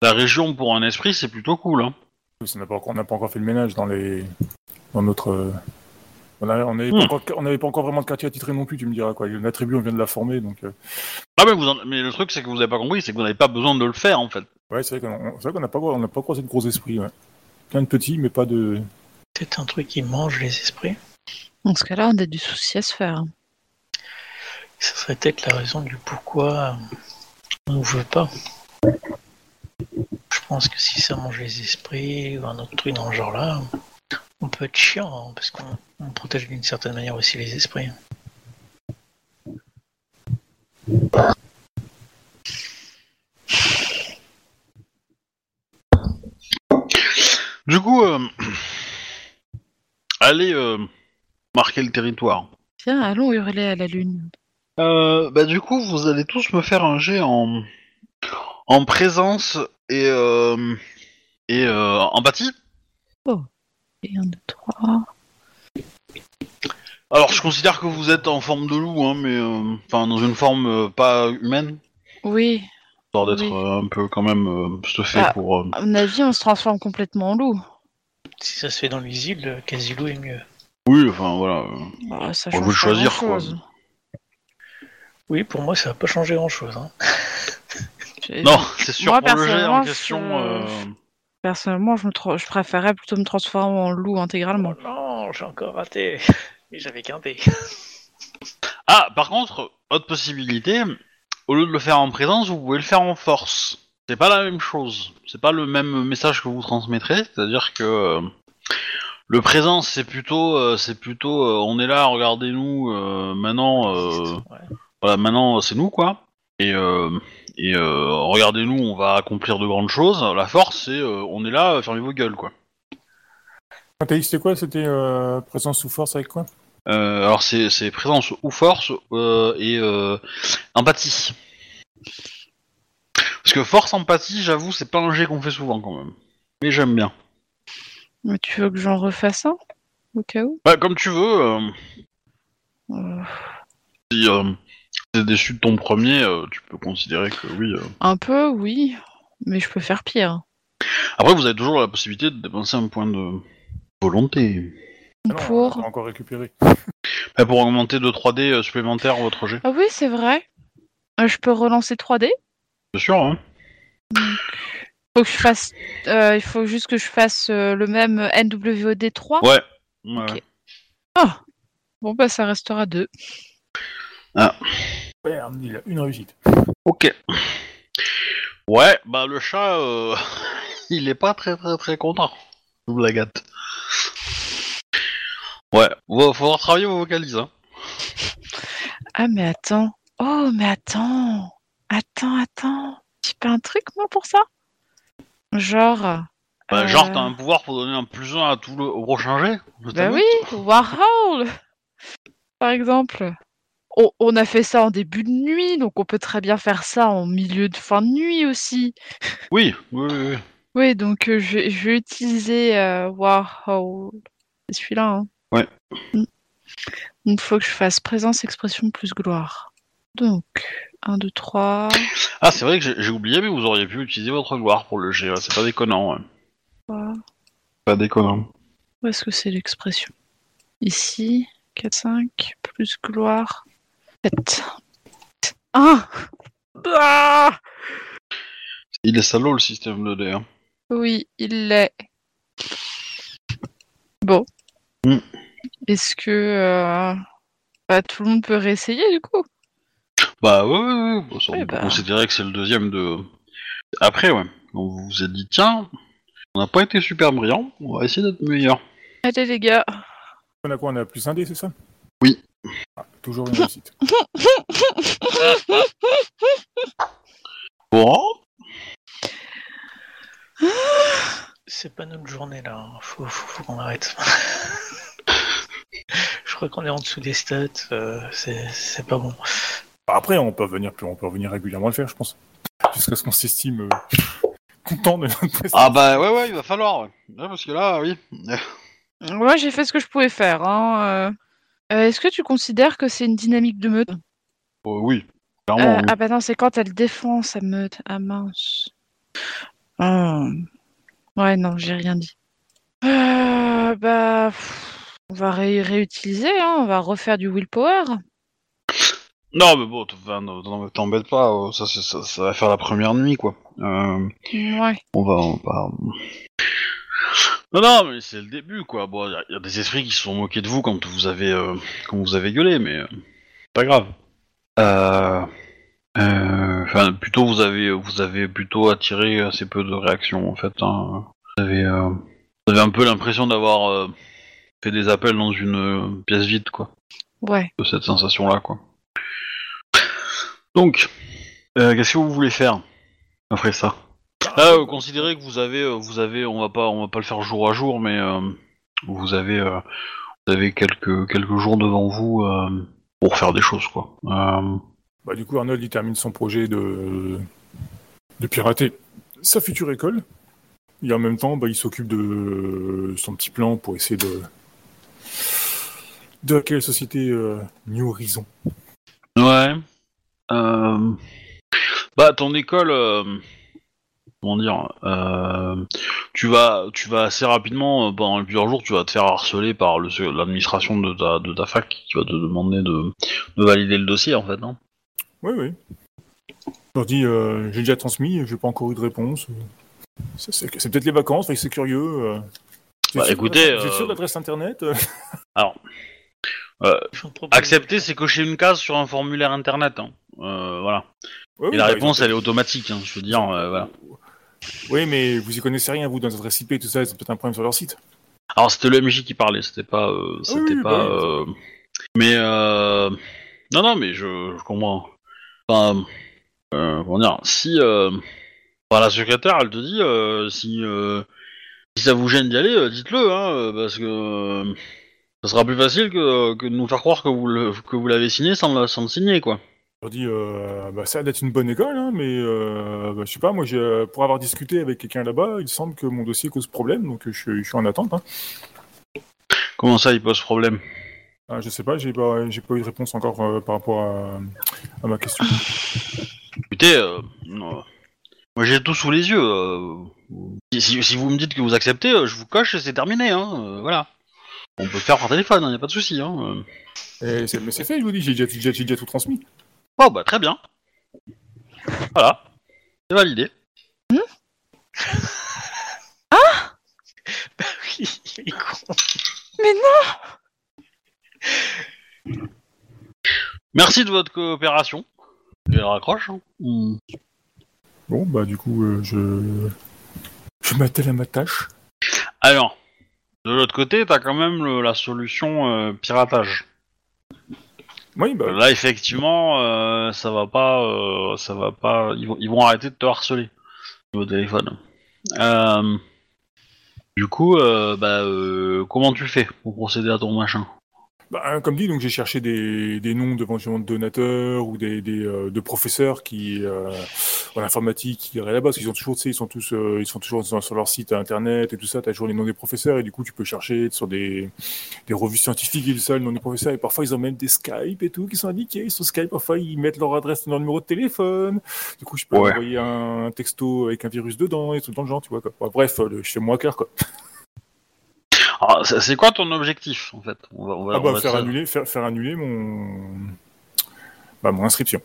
la région pour un esprit, c'est plutôt cool. Hein. On n'a pas encore fait le ménage dans les dans notre. On n'avait Hmm. pas, encore- pas vraiment de quartier attitré non plus, tu me diras quoi. La tribu, on vient de la former, donc. euh, Ah mais, vous en- mais le truc, c'est que vous avez pas compris, c'est que vous n'avez pas besoin de le faire en fait. Ouais, c'est vrai qu'on n'a pas, on n'a pas croisé de gros esprits, ouais. Plein de petits, mais pas de. C'est un truc qui mange les esprits. Dans ce cas-là, on a du souci à se faire. Ça serait peut-être la raison du pourquoi on ne veut pas. Je pense que si ça mange les esprits ou un autre truc dans le genre là, on peut être chiant hein, parce qu'on on protège d'une certaine manière aussi les esprits. Du coup, euh, allez euh, marquer le territoire. Tiens, allons hurler à la lune. Euh, bah du coup, vous allez tous me faire un jet en en présence et euh, et euh, empathie. Et un, deux, trois. Alors, je considère que vous êtes en forme de loup, hein, mais euh, enfin dans une forme euh, pas humaine, Oui, histoire d'être Oui. euh, un peu quand même euh, stuffé Ah. pour. euh, à mon avis, on se transforme complètement en loup. Si ça se fait dans les îles, le Casilou est mieux. Oui, enfin voilà. Bah, ça On veut choisir, grand-chose. Oui, pour moi ça va pas changer grand chose. Hein. Non, c'est sûr Moi, pour le en question. Personnellement, je, me tra- je préférerais plutôt me transformer en loup intégralement. Oh non, j'ai encore raté. Et j'avais qu'un dé. Ah, par contre, autre possibilité, au lieu de le faire en présence, vous pouvez le faire en force. C'est pas la même chose. C'est pas le même message que vous transmettrez, c'est-à-dire que euh, le présence c'est plutôt, euh, c'est plutôt, euh, on est là, regardez-nous. euh, maintenant, euh, Ouais. voilà, maintenant c'est nous quoi. Et, euh, et euh, regardez-nous, on va accomplir de grandes choses. La force, c'est, euh, on est là, fermez vos gueules quoi. Ah, T'as dit que c'était quoi? C'était euh, présence sous force avec quoi? Euh, alors c'est, c'est présence ou force euh, et euh, empathie. Parce que force empathie, j'avoue, c'est pas un jet qu'on fait souvent quand même. Mais j'aime bien. Mais tu veux que j'en refasse un Au cas où? Bah, comme tu veux. euh, Euh, si euh, t'es déçu de ton premier, euh, tu peux considérer que oui. euh. Un peu, oui. Mais je peux faire pire. Après, vous avez toujours la possibilité de dépenser un point de volonté. Ah non, on Pour. va encore récupérer. Bah, pour augmenter de 3D euh, supplémentaires votre jet. Ah oui, c'est vrai. Euh, je peux relancer 3D Bien sûr, hein. faut que je fasse, euh, Il faut juste que je fasse euh, le même NWOD 3 Ouais. ouais. Ok. Ah Bon, bah ça restera 2. Merde, il a une réussite. Ok. Ouais, bah le chat, euh, il est pas très très très content. Vous la gâte. Ouais, va falloir travailler vos vocalises. Hein. Ah, mais attends. Oh, mais attends. Attends, attends. Tu pas un truc, moi, pour ça? Genre. Bah, euh, Genre, t'as un pouvoir pour donner un plus 1 à tout le au prochain jet Bah oui, Warhol Par exemple. On, on a fait ça en début de nuit, donc on peut très bien faire ça en milieu de fin de nuit aussi. Oui, oui, oui. oui. Donc euh, je, vais- je vais utiliser euh, Warhol. C'est celui-là, hein. Ouais. Mm. Donc il faut que je fasse présence, expression plus gloire. Donc, 1, 2, 3. Ah, c'est vrai que j'ai oublié, mais vous auriez pu utiliser votre gloire pour le ouais, C'est pas déconnant. Ouais. Pas déconnant. Où est-ce que c'est l'expression? Ici, 4, 5, plus gloire, 7. 1 ah Il est salaud le système de dé. Hein. Oui, il l'est. Bon. Hmm. Est-ce que euh, bah, tout le monde peut réessayer du coup? Bah ouais, ouais, ouais. Bon, ça, on Ouais, peut bah. considérer que c'est le deuxième de. Après, ouais. Donc vous vous êtes dit, tiens, on n'a pas été super brillant, on va essayer d'être meilleur. Allez les gars. On a quoi On a plus un dé, c'est ça? Oui. Ah, toujours une réussite. Bon, C'est pas notre journée là, faut, faut, faut qu'on arrête. Je crois qu'on est en dessous des stats, euh, c'est pas bon. Après, on peut venir, on peut revenir régulièrement le faire, je pense. Jusqu'à ce qu'on s'estime euh, content de notre prestation. ah bah ouais, ouais, il va falloir. Ouais, Ouais, parce que là, oui. Moi j'ai fait ce que je pouvais faire. Hein. euh. Euh, Est-ce que tu considères que c'est une dynamique de meute? Euh, oui, Euh, clairement. oui. Ah bah non, c'est quand elle défend sa meute. Ah mince. Ah. Ouais, non, j'ai rien dit. Euh, bah, pff, on va ré- réutiliser, hein, on va refaire du willpower. Non, mais bon, t'embête pas, euh, ça, ça, ça va faire la première nuit, quoi. Euh, Ouais. on va, on va... Non, non, mais c'est le début, quoi. Bon, il y, a- y a des esprits qui se sont moqués de vous quand vous avez, euh, quand vous avez gueulé, mais euh, pas grave. Euh... Enfin, plutôt vous avez, vous avez plutôt attiré assez peu de réactions, en fait. hein. Vous avez, vous avez un peu l'impression d'avoir fait des appels dans une pièce vide, quoi. Ouais. De cette sensation-là, quoi. Donc, qu'est-ce que vous voulez faire après ça? Là, euh, considérez que vous avez, euh, vous avez, on va pas, on va pas le faire jour à jour, mais euh, vous avez, euh, vous avez quelques quelques jours devant vous pour faire des choses, quoi. Bah, du coup, Arnold, il termine son projet de, de pirater sa future école. Et en même temps, bah, il s'occupe de son petit plan pour essayer de. de la société New Horizon. Ouais. Bah, ton école, comment dire, euh, tu vas, tu vas assez rapidement, euh, pendant plusieurs jours, tu vas te faire harceler par le- l'administration de ta, de ta fac qui va te demander de, de valider le dossier, en fait, non Oui, oui. Je leur dis, euh, j'ai déjà transmis, j'ai pas encore eu de réponse. C'est peut-être les vacances, c'est curieux. euh. Bah, êtes sûr de écoutez, euh, sûr l'adresse internet Alors, euh, accepter, c'est cocher une case sur un formulaire internet. Hein. Euh, voilà. Ouais, oui, Et la bah, réponse, elle est automatique. Hein, je veux dire, euh, voilà. Oui, mais vous y connaissez rien, vous, dans les adresses IP et tout ça, c'est peut-être un problème sur leur site. Alors, c'était le MJ qui parlait, c'était pas, euh, c'était oui, pas. bah oui. euh, Mais euh... non, non, mais je, je comprends. Enfin, euh, comment dire Si, euh... enfin, la secrétaire, elle te dit, si, euh, si ça vous gêne d'y aller, dites-le, hein, parce que ça sera plus facile que, que de nous faire croire que vous l'avez signé sans sans le signer, quoi. Je leur dis, euh, bah, ça a d'être une bonne école, hein, mais euh, bah, je sais pas, moi, pour avoir discuté avec quelqu'un là-bas, il semble que mon dossier cause problème, donc euh, je, suis- je suis en attente. Hein. Comment ça, il pose problème? Ah, je sais pas, j'ai pas, j'ai pas eu de réponse encore euh, par rapport à, à ma question. Écoutez, euh, moi j'ai tout sous les yeux. si, vous me dites que vous acceptez, je vous coche et c'est terminé. Hein, voilà. On peut le faire par téléphone, il a pas de souci. Hein. Et mais c'est fait, je vous dis, déjà, j'ai déjà tout transmis. Oh bah très bien. Voilà. C'est validé. Oui, il est con. Mais non Merci de votre coopération. Je raccroche. Hein. Hmm. Bon, bah, du coup, euh, je, je m'attelle à ma tâche. Alors, de l'autre côté, t'as quand même le- la solution euh, piratage. Oui, bah, Là, effectivement, euh, ça va pas, euh, ça va pas. Ils vont, ils vont arrêter de te harceler au téléphone. Euh, du coup, bah, comment tu fais pour procéder à ton machin? Bah, comme dit, donc j'ai cherché des, des noms de, de donateurs ou des, des euh, de professeurs qui euh, en informatique qui iraient là-bas, parce qu'ils ont toujours, tu sais, ils sont tous, euh, ils sont toujours sur, sur leur site internet et tout ça. T'as toujours les noms des professeurs et du coup tu peux chercher sur des, des revues scientifiques et tout ça le nom des professeurs. Et parfois ils ont même des Skype et tout qui sont indiqués sur Skype. Parfois ils mettent leur adresse dans le numéro de téléphone. Du coup je peux Ouais. envoyer un, texto avec un virus dedans et tout dans le genre, tu vois quoi. Bah, bref, le, je fais mon hacker quoi. Alors, c'est c'est quoi ton objectif en fait? On va, on va- Ah on bah va faire annuler, faire, faire annuler mon bah, mon inscription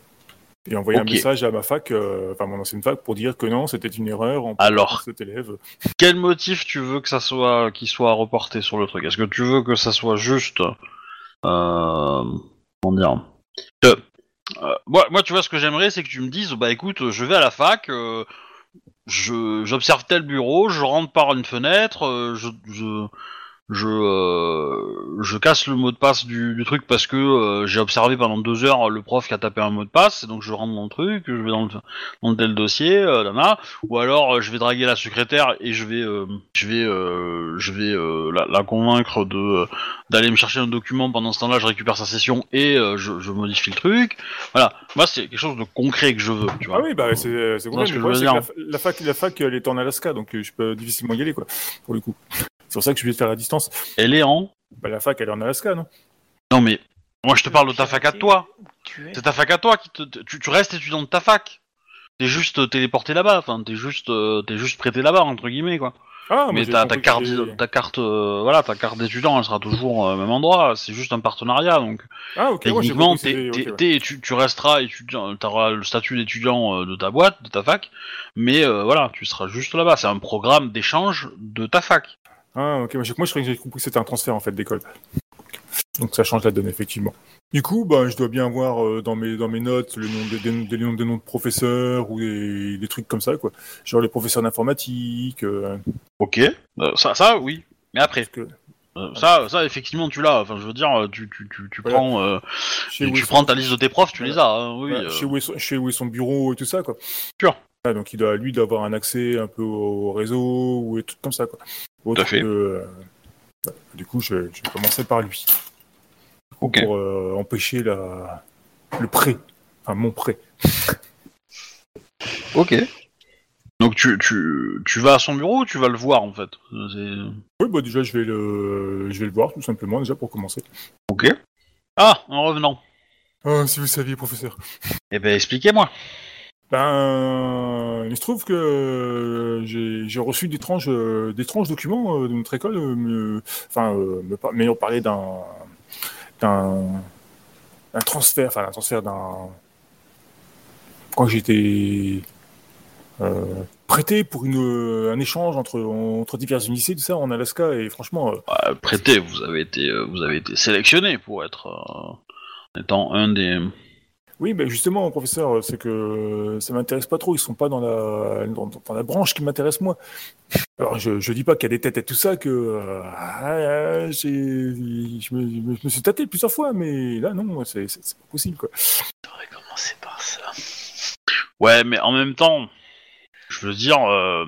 et envoyer un message à ma fac, euh, enfin mon ancienne fac, pour dire que non, c'était une erreur en Alors. cet élève. Quel motif tu veux que ça soit, qu'il soit reporté sur le truc? Est-ce que tu veux que ça soit juste, euh, comment dire? Que, euh, moi, moi, tu vois, ce que j'aimerais, c'est que tu me dises, bah écoute, je vais à la fac, euh, je, j'observe tel bureau, je rentre par une fenêtre, euh, je, je, je, euh, je casse le mot de passe du, du truc parce que euh, j'ai observé pendant deux heures le prof qui a tapé un mot de passe, et donc je rentre dans le truc, je vais dans le, dans tel dossier, euh, ou alors euh, je vais draguer la secrétaire et je vais, euh, je vais, euh, je vais euh, la, la convaincre de euh, d'aller me chercher un document. Pendant ce temps-là, je récupère sa session et euh, je, je modifie le truc. Voilà, moi c'est quelque chose de concret que je veux, tu vois. Ah oui, bah c'est c'est la, fac, la fac, elle est en Alaska, donc je peux difficilement y aller quoi, pour le coup. C'est pour ça que je vais le faire à distance. Elle est en. Bah la fac, elle est en Alaska, non? Non mais moi je te parle de ta fac à toi. C'est ta fac à toi qui te. Tu, tu restes étudiant de ta fac. T'es juste euh, téléporté là-bas. Enfin, t'es juste, euh, t'es juste prêté là-bas entre guillemets quoi. Ah, mais ta, carte, ta carte, euh, voilà, ta carte d'étudiant, elle sera toujours euh, au même endroit. C'est juste un partenariat, donc Ah, techniquement, t'es- ouais. tu, tu resteras étudiant, t'auras le statut d'étudiant euh, de ta boîte, de ta fac, mais euh, voilà, tu seras juste là-bas. C'est un programme d'échange de ta fac. Ah, ok, moi, moi, je croyais que j'ai compris que c'était un transfert, en fait, d'école. Donc, ça change la donne, effectivement. Du coup, bah, je dois bien avoir euh, dans, mes, dans mes notes le nom des, des, des noms, des noms de professeurs ou des, des trucs comme ça, quoi. Genre les professeurs d'informatique. euh, Ok, Euh, ça, ça, oui. Mais après, que ça, ça, effectivement, tu l'as. Enfin, je veux dire, tu, tu, tu, tu Voilà. prends, tu, tu prends ta liste de tes profs, tu les as. hein, oui. voilà, chez, où est son, chez où est son bureau et tout ça, quoi. Sûr. Ah, donc, il doit, lui, d'avoir un accès un peu au réseau ou des trucs comme ça, quoi. Autre à fait. que, euh. Du coup, je, vais commencer par lui. Pour euh, empêcher la... le prêt. Enfin, mon prêt. Ok. Donc tu, tu, tu vas à son bureau ou tu vas le voir en fait? Oui, bah déjà, je vais le, je vais le voir, tout simplement, déjà, pour commencer. Ok. Ah, en revenant. Ah, si vous saviez, professeur. Eh ben, expliquez-moi. Ben, il se trouve que euh, j'ai reçu d'étranges euh, documents euh, de notre école, enfin, me, par- m'ayant parlé d'un transfert, enfin, un transfert d'un quand j'étais prêté pour une un échange entre divers lycées, tout ça, en Alaska, et franchement, prêtez, vous avez été, vous avez été sélectionné pour être étant un des. Oui, ben justement, professeur, c'est que ça m'intéresse pas trop. Ils sont pas dans la dans, la branche qui m'intéresse moi. Alors, je, je dis pas qu'il y a des têtes et tout ça que euh, ah, j'ai- je, me, je me- suis tâté plusieurs fois, mais là non, c'est pas possible quoi. J'aurais commencé par ça. Ouais, mais en même temps, je veux dire, euh,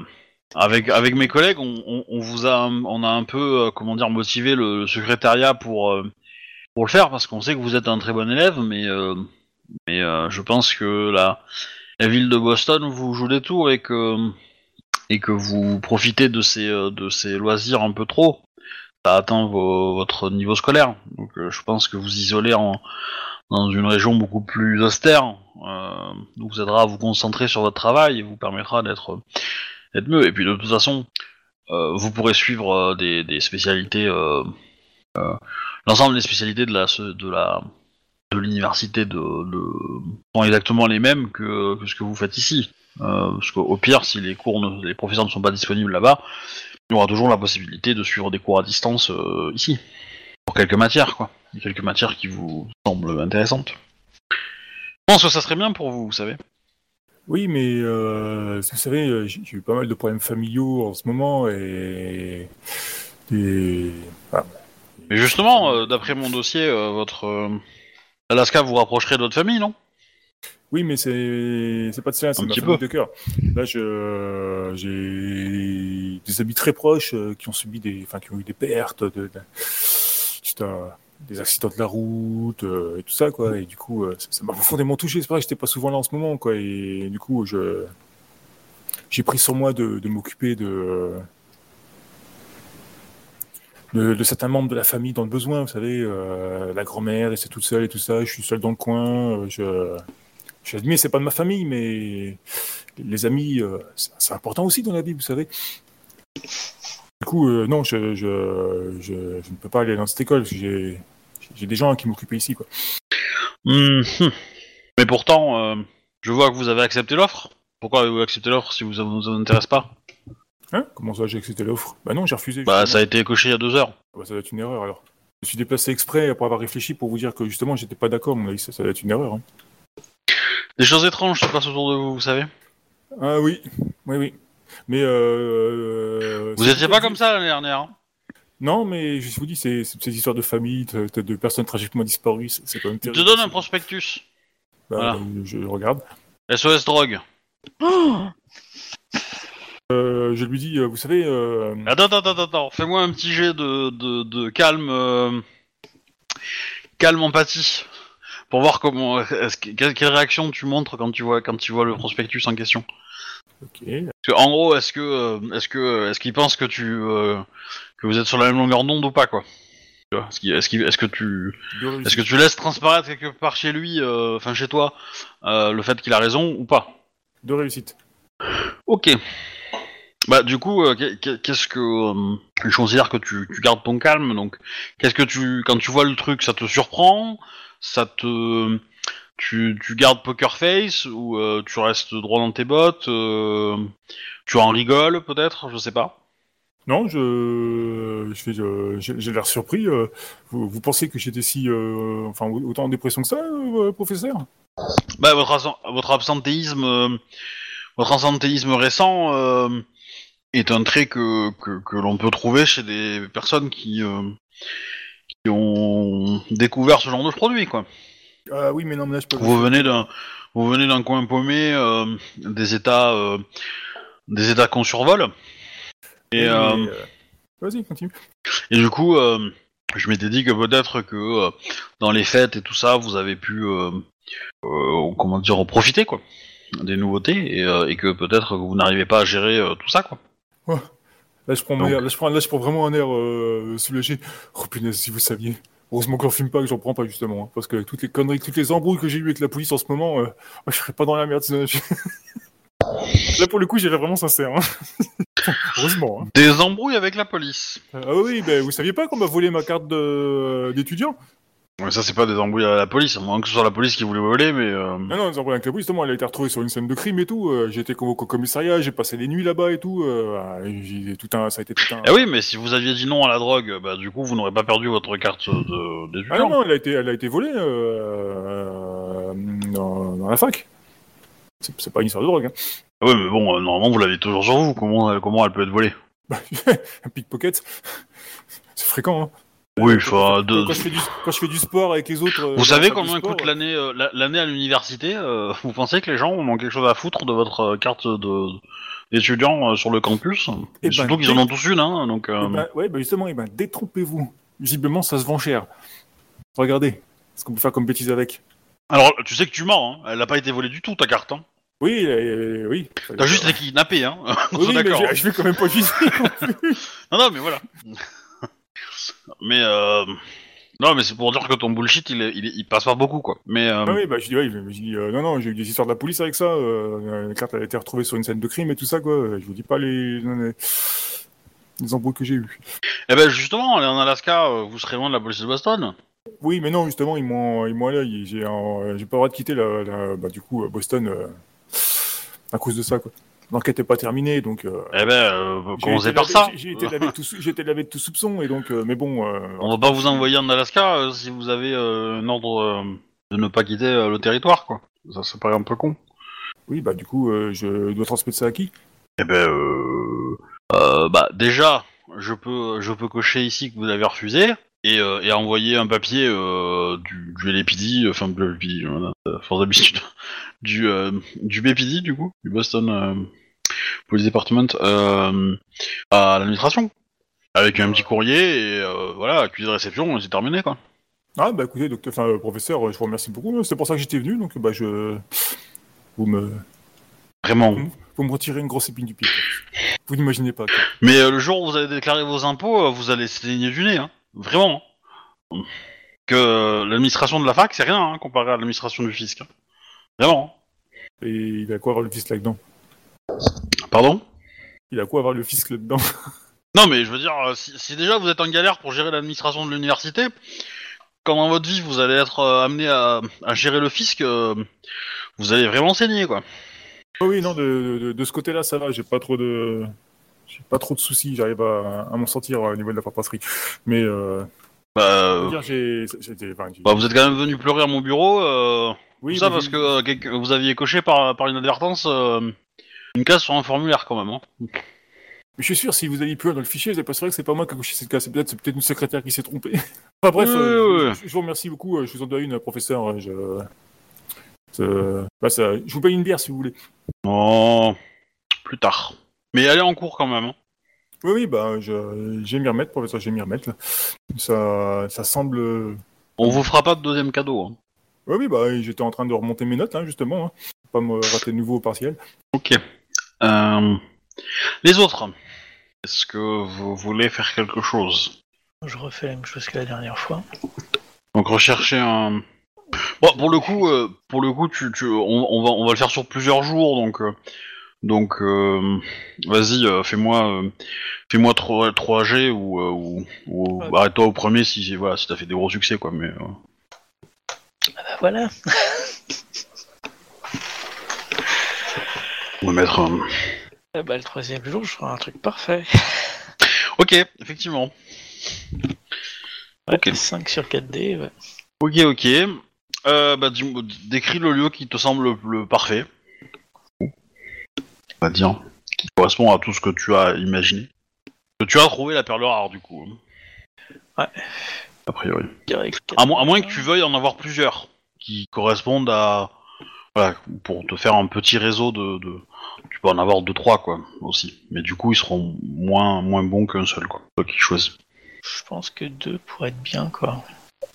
avec avec mes collègues, on, on, vous a, on a un peu, euh, comment dire, motivé le, le secrétariat pour euh, pour le faire parce qu'on sait que vous êtes un très bon élève, mais mais euh, je pense que la la ville de Boston vous joue des tours et que et que vous profitez de ces euh, de ces loisirs un peu trop. Ça atteint vos- votre niveau scolaire, donc euh, je pense que vous isoler en dans une région beaucoup plus austère, euh, vous aidera à vous concentrer sur votre travail et vous permettra d'être mieux. Et puis de toute façon, vous pourrez suivre des, des spécialités, l'ensemble des spécialités de la de la de l'université de, de sont exactement les mêmes que, que ce que vous faites ici. Euh, parce qu'au pire, si les cours, ne- les professeurs ne sont pas disponibles là-bas, il y aura toujours la possibilité de suivre des cours à distance euh, ici pour quelques matières, quoi. Quelques matières qui vous semblent intéressantes. Je pense que ça serait bien pour vous, vous savez. Oui, mais euh, vous savez, j'ai eu pas mal de problèmes familiaux en ce moment et et ah, Mais justement, d'après mon dossier, votre Alaska vous rapprocherait de votre famille, non? Oui, mais c'est c'est pas de ça, c'est Un ma petit famille peu. de cœur. Là, je j'ai des amis très proches euh, qui ont subi des, enfin, qui ont eu des pertes, de, de- juste, des accidents de la route euh, et tout ça, quoi. Et du coup, euh, ça ça m'a profondément touché. C'est vrai que j'étais pas souvent là en ce moment, quoi. Et du coup, je j'ai pris sur moi de, de m'occuper de, de certains membres de la famille dans le besoin. Vous savez, euh, la grand-mère, c'est toute seule et tout ça. Je suis seul dans le coin. euh, je je admets, c'est pas de ma famille, mais les amis, euh, c'est important aussi dans la vie, vous savez. Du coup, non, je, je, je, ne peux pas aller dans cette école, j'ai des gens qui m'occupaient ici, quoi. Hmm, hmm. Mais pourtant, je vois que vous avez accepté l'offre. Pourquoi avez-vous accepté l'offre si vous ne vous intéresse pas? Hein Comment ça, j'ai accepté l'offre Bah non, j'ai refusé. Bah, ça a été coché il y a deux heures. Bah, ça doit être une erreur, alors. Je me suis déplacé exprès après avoir réfléchi pour vous dire que justement, j'étais pas d'accord, mon avis, ça, ça doit être une erreur. hein. Des choses étranges se passent autour de vous, vous savez? Ah oui, oui, oui. Mais euh... Vous c'est- étiez pas comme ça l'année dernière. hein? Non, mais je vous dis, c'est c'est- ces histoires de famille, de, de- de personnes tragiquement disparues, c'est quand même Je terrible. te donne un prospectus. Bah, Voilà. Je regarde. SOS drogue. Oh Euh, je lui dis, euh, vous savez, euh, Attends, attends, attends, attends. Fais-moi un petit jet de, de, de calme, euh, calme empathie, pour voir comment, est-ce que- quelle, quelle réaction tu montres quand tu vois quand tu vois le prospectus en question. ok, Parce que, en gros, est-ce que, euh, est-ce que, est-ce qu'il pense que tu, euh, que vous êtes sur la même longueur d'onde ou pas quoi? Tu vois, Est-ce qu'il- est-ce qu'il- est-ce que tu Deux est-ce que tu laisses transparaître quelque part chez lui, euh, enfin chez toi, euh, le fait qu'il a raison ou pas? Deux réussites. Ok. Bah du coup, euh, qu'est- qu'est- qu'est-ce que euh, je considère que tu, tu gardes ton calme, donc qu'est-ce que tu quand tu vois le truc, ça te surprend, ça te tu, tu gardes poker face ou euh, tu restes droit dans tes bottes, euh, tu en rigoles peut-être, je sais pas. Non, je, je j'ai j'ai l'air surpris. vous, vous pensez que j'étais si, enfin, autant en dépression que ça, professeur? Bah votre votre absentéisme votre absentéisme récent est un trait que que, que l'on peut trouver chez des personnes qui euh, qui ont découvert ce genre de produit quoi. Ah oui, mais non, mais là, je peux. Vous venez d'un vous venez d'un coin paumé euh, des états euh, des états qu'on survole et Oui, Vas-y, continue. et du coup je m'étais dit que peut-être que dans les fêtes et tout ça vous avez pu comment dire en profiter quoi des nouveautés et, euh, et que peut-être que vous n'arrivez pas à gérer euh, tout ça quoi. Là, je prends, Donc. mon air- là, je prends, là, je prends vraiment un air euh, soulagé. Oh punaise, si vous saviez. Heureusement qu'on filme pas, que j'en prends pas justement, hein, parce que toutes les conneries, toutes les embrouilles que j'ai eues avec la police en ce moment, euh, je serais pas dans la merde. sinon je- Là, pour le coup, j'irais vraiment sincère. hein. Heureusement. hein. Des embrouilles avec la police. Ah oui, ben vous saviez pas qu'on m'a volé ma carte de- d'étudiant? Ça c'est pas des embrouilles à la police, à moins que ce soit la police qui voulait voler, mais euh, Non, non, les embrouilles avec la police, justement, elle a été retrouvée sur une scène de crime et tout. euh, j'ai été convoqué au commissariat, j'ai passé les nuits là-bas et tout. euh, ah, tout un, ça a été tout un. Eh oui, mais si vous aviez dit non à la drogue, bah du coup vous n'aurez pas perdu votre carte de Ah non, non, elle a été, elle a été volée euh, dans, dans la fac. C'est c'est pas une histoire de drogue. Hein. Ah ouais, mais bon, normalement vous l'avez toujours sur vous. Comment, comment elle peut être volée? Un pickpocket, c'est fréquent. Hein. Oui, Quand- enfin, quand, de- quand je fais du, quand je fais du sport avec les autres. euh, Vous savez combien sport, coûte l'année euh, la- l'année à l'université euh, Vous pensez que les gens ont quelque chose à foutre de votre carte de d'étudiant euh, sur le campus? Eh Et ben, Surtout qu'ils en ont tous une, hein, donc... eh euh, ben, ouais, bah justement, eh ben, détrompez-vous. Visiblement, ça se vend cher. Regardez, ce qu'on peut faire comme bêtise avec. Alors, tu sais que tu mens, hein. elle a pas été volée du tout, ta carte. Hein. Oui, euh, oui. T'as juste été kidnappé, hein. On Oui, est mais d'accord. je, je vais quand même pas viser. Non, non, mais voilà. Mais euh... Non, mais c'est pour dire que ton bullshit, il, est- il, est- il passe pas beaucoup, quoi. Mais euh, Ah oui, bah je dis, ouais, je dis, euh, non, non, j'ai eu des histoires de la police avec ça. Euh, la carte a été retrouvée sur une scène de crime et tout ça, quoi. Je vous dis pas les, les, les embrouilles que j'ai eues. eh ben justement, en Alaska, euh, vous serez loin de la police de Boston. Oui, mais non, justement, ils m'ont, ils m'ont allé. J'ai, un- j'ai pas le droit de quitter la, la- bah, du coup, euh, Boston euh, à cause de ça, quoi. L'enquête est pas terminée, donc. Euh, Eh ben, euh, commencez par ça. J'ai, été lavé de tout, sou- j'ai été lavé de tout soupçon, et donc, euh, mais bon. euh, On va pas vous envoyer en Alaska si vous avez un ordre de ne pas quitter le territoire, quoi. Ça, ça paraît un peu con. Oui, bah du coup, euh, je dois transmettre ça à qui? Eh ben, euh, euh, bah déjà, je peux, je peux cocher ici que vous avez refusé et, euh, et un papier euh, du, du LAPD, enfin du LAPD, voilà, force d'habitude, du, euh, du BPD du coup, du Boston euh, Police Department, à l'administration. Avec un petit courrier et euh, voilà, accusé de réception, c'est terminé quoi. Ah, bah écoutez, docteur, enfin, professeur, je vous remercie beaucoup. C'est pour ça que j'étais venu, donc bah je. Vous me, Vraiment. vous me retirez une grosse épine du pied. Vous n'imaginez pas. quoi. Mais le jour où vous allez déclarer vos impôts, vous allez saigner du nez, hein. Vraiment. Que l'administration de la fac, c'est rien hein, comparé à l'administration du fisc. hein. Vraiment. Et il a quoi avoir le fisc là-dedans? Pardon? Il a quoi avoir le fisc là-dedans? Non, mais je veux dire, euh, si, si déjà vous êtes en galère pour gérer l'administration de l'université, quand dans votre vie vous allez être euh, amené à, à gérer le fisc, euh, vous allez vraiment saigner, quoi. Oh Oui, non, de, de, de ce côté-là, ça va. J'ai pas trop de, j'ai pas trop de soucis. J'arrive à, à m'en sortir au niveau de la papasserie. Mais euh, Bah, euh, dire, j'ai, j'étais, enfin, j'ai- bah, vous êtes quand même venu pleurer à mon bureau, euh, oui, tout ça mais parce j'ai- que euh, quelque- vous aviez coché par, par inadvertance euh, une case sur un formulaire quand même. Hein. Mais je suis sûr, si vous aviez pu dans le fichier, vous avez pas vrai que c'est pas moi qui ai coché cette case. C'est peut-être, c'est peut-être une secrétaire qui s'est trompée. enfin bref, Oui, euh, oui, je, je vous remercie beaucoup. euh, Je vous en dois une, professeur. Je, c'est- bah, ça, je vous paye une bière si vous voulez. Oh, plus tard. Mais allez en cours quand même. hein. Oui, oui, bah, je, je vais m'y remettre, professeur. Je vais m'y remettre. Là. Ça, ça semble. On vous fera pas de deuxième cadeau. hein. Oui, oui, bah, j'étais en train de remonter mes notes, hein, justement. Hein. Pas me rater de nouveau au partiel. Ok. Euh, les autres, est-ce que vous voulez faire quelque chose? Je refais la même chose que la dernière fois. Donc rechercher un. Bon, pour le coup, euh, pour le coup, tu, tu, on, on va, on va le faire sur plusieurs jours, donc, euh, donc, euh, vas-y, euh, fais-moi, euh, fais-moi 3, 3G ou, euh, ou, ou Ouais. arrête-toi au premier si, voilà, si t'as fait des gros succès, quoi. Mais euh, Ah bah voilà. on va mettre. un- Ah bah le troisième jour, je ferai un truc parfait. Ok, effectivement. Ouais, Ok. 5 sur 4D, ouais. Ok, ok. Euh, bah, dis- décris le lieu qui te semble le, le parfait. On va dire. Qui correspond à tout ce que tu as imaginé. Que tu as trouvé la perle rare, du coup. Ouais. A priori. À, mo- à moins que tu veuilles en avoir plusieurs qui correspondent à. Voilà, pour te faire un petit réseau de. de- Tu peux en avoir deux, trois, quoi, aussi. Mais du coup, ils seront moins, moins bons qu'un seul, quoi. Toi qui choisis. Je pense que deux pourraient être bien, quoi.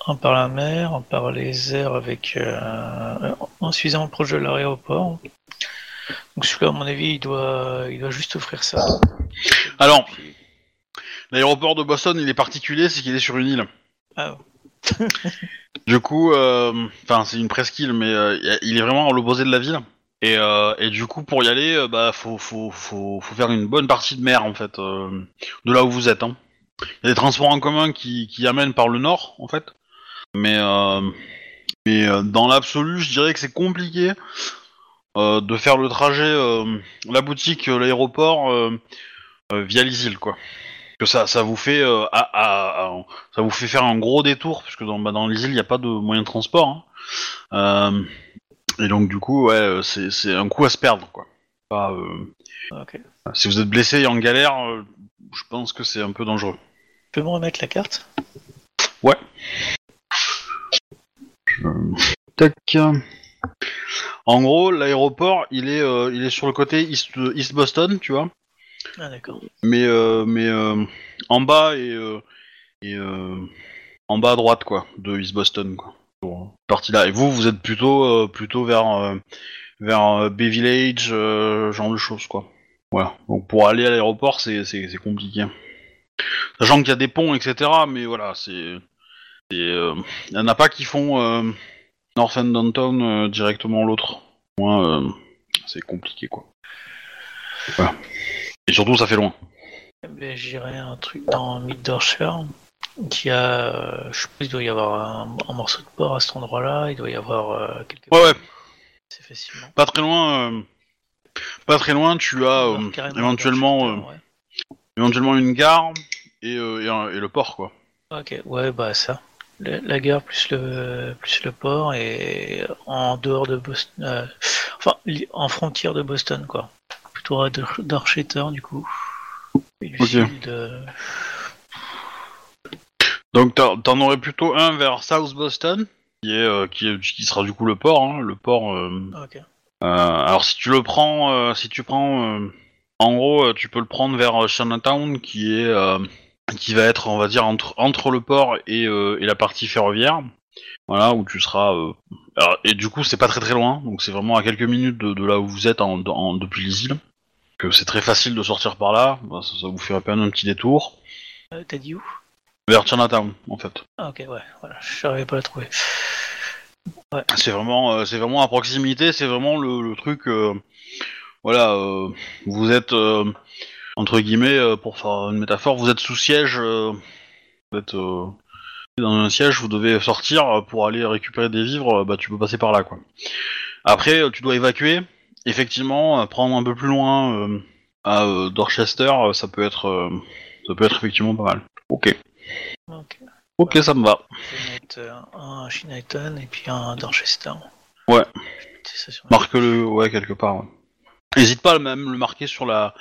Un par la mer, un par les airs avec euh, en suffisamment proche de l'aéroport. Donc celui-là, à mon avis, il doit, il doit juste offrir ça. Alors. L'aéroport de Boston, il est particulier, c'est qu'il est sur une île. Ah, Du coup, euh, enfin, c'est une presqu'île, mais euh, il est vraiment à l'opposé de la ville. Et, euh, et du coup, pour y aller, euh, bah, faut, faut, faut, faut faire une bonne partie de mer, en fait, euh, de là où vous êtes. Hein. Il y a des transports en commun qui, qui amènent par le nord, en fait. Mais, mais dans l'absolu, je dirais que c'est compliqué euh, de faire le trajet, euh, la boutique, euh, l'aéroport, via les îles, quoi. Que ça, ça vous fait à- à- à- ça vous fait faire un gros détour, puisque dans, bah, dans les îles, il n'y a pas de moyen de transport. hein. Et donc, du coup, ouais, c'est un coup à se perdre, quoi. Pas, si vous êtes blessé et en galère, je pense que c'est un peu dangereux. Tu peux me remettre la carte? Tac. En gros, l'aéroport, il est, euh, il est sur le côté East, East Boston, tu vois. Ah d'accord. mais euh, mais euh, en bas et, et en bas à droite quoi de East Boston quoi. Pour partie là. Et vous vous êtes plutôt plutôt vers vers Bay Village genre de choses quoi. Voilà. Donc pour aller à l'aéroport c'est c'est c'est compliqué. Sachant qu'il y a des ponts etc mais voilà c'est c'est il y en a pas qui font North End Downtown euh, directement l'autre. Moi euh, c'est compliqué quoi. Voilà. Et surtout ça fait loin. J'irai un truc dans Mid-Dorshire qui a, euh, je sais pas, il doit y avoir un, un morceau de port à cet endroit-là, il doit y avoir quelque ouais ouais. C'est facilement. Pas très loin, pas très loin, tu as éventuellement, éventuellement une gare et, et, un- et le port quoi. Ok, ouais, bah ça. La, la gare plus le plus le port et en dehors de Boston, euh, enfin en frontière de Boston quoi. Plutôt à Dor- Dorchester du coup. Et du Ok. sud, euh, Donc t'en aurais plutôt un vers South Boston, qui est, euh, qui, est- qui sera du coup le port, hein, le port. alors si tu le prends, si tu prends, en gros, tu peux le prendre vers Chinatown, qui est, qui va être, on va dire, entre entre le port et, euh, et la partie ferroviaire. Voilà, où tu seras. euh, alors, et du coup, c'est pas très très loin, donc c'est vraiment à quelques minutes de, de là où vous êtes en, en- depuis les îles. Que c'est très facile de sortir par là, bah, ça, ça vous fait à peine un petit détour. Euh, T'as dit où? Vers Chinatown, en fait. Ah ok ouais, voilà, je n'arrivais pas à la trouver. C'est vraiment, euh, c'est vraiment à proximité, c'est vraiment le, le truc. euh, voilà, euh, vous êtes euh, entre guillemets, euh, pour faire une métaphore, vous êtes sous siège, euh, vous êtes euh, dans un siège, vous devez sortir pour aller récupérer des vivres, bah tu peux passer par là quoi. Après, tu dois évacuer. Effectivement, prendre un peu plus loin euh, à euh, Dorchester, ça peut être, euh, ça peut être effectivement pas mal. Ok, Ok. ok, ça me va. Je vais mettre un à Chinatown et puis un Dorchester. Ouais. Marque-le, ouais, quelque part. ouais. N'hésite pas à même le marquer sur la,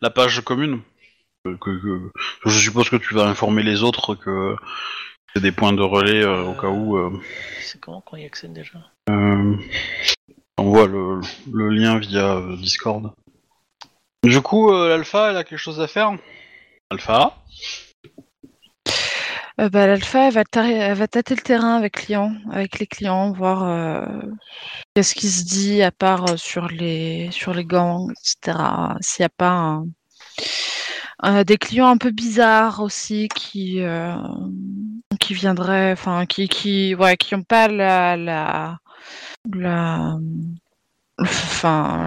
la page commune. Que, que- que- je suppose que tu vas informer les autres que c'est des points de relais euh, au cas où. euh, C'est comment qu'on y accède déjà euh, on voit le, le lien via euh, Discord. Du coup, euh, l'alpha, elle a quelque chose à faire? Alpha Euh, bah, L'alpha, va, tâter le terrain avec, clients, avec les clients, voir euh, qu'est-ce qui se dit à part euh, sur les, sur les gangs, etc. S'il n'y a pas des clients un peu bizarres aussi qui qui viendraient, enfin qui qui qui ont pas la la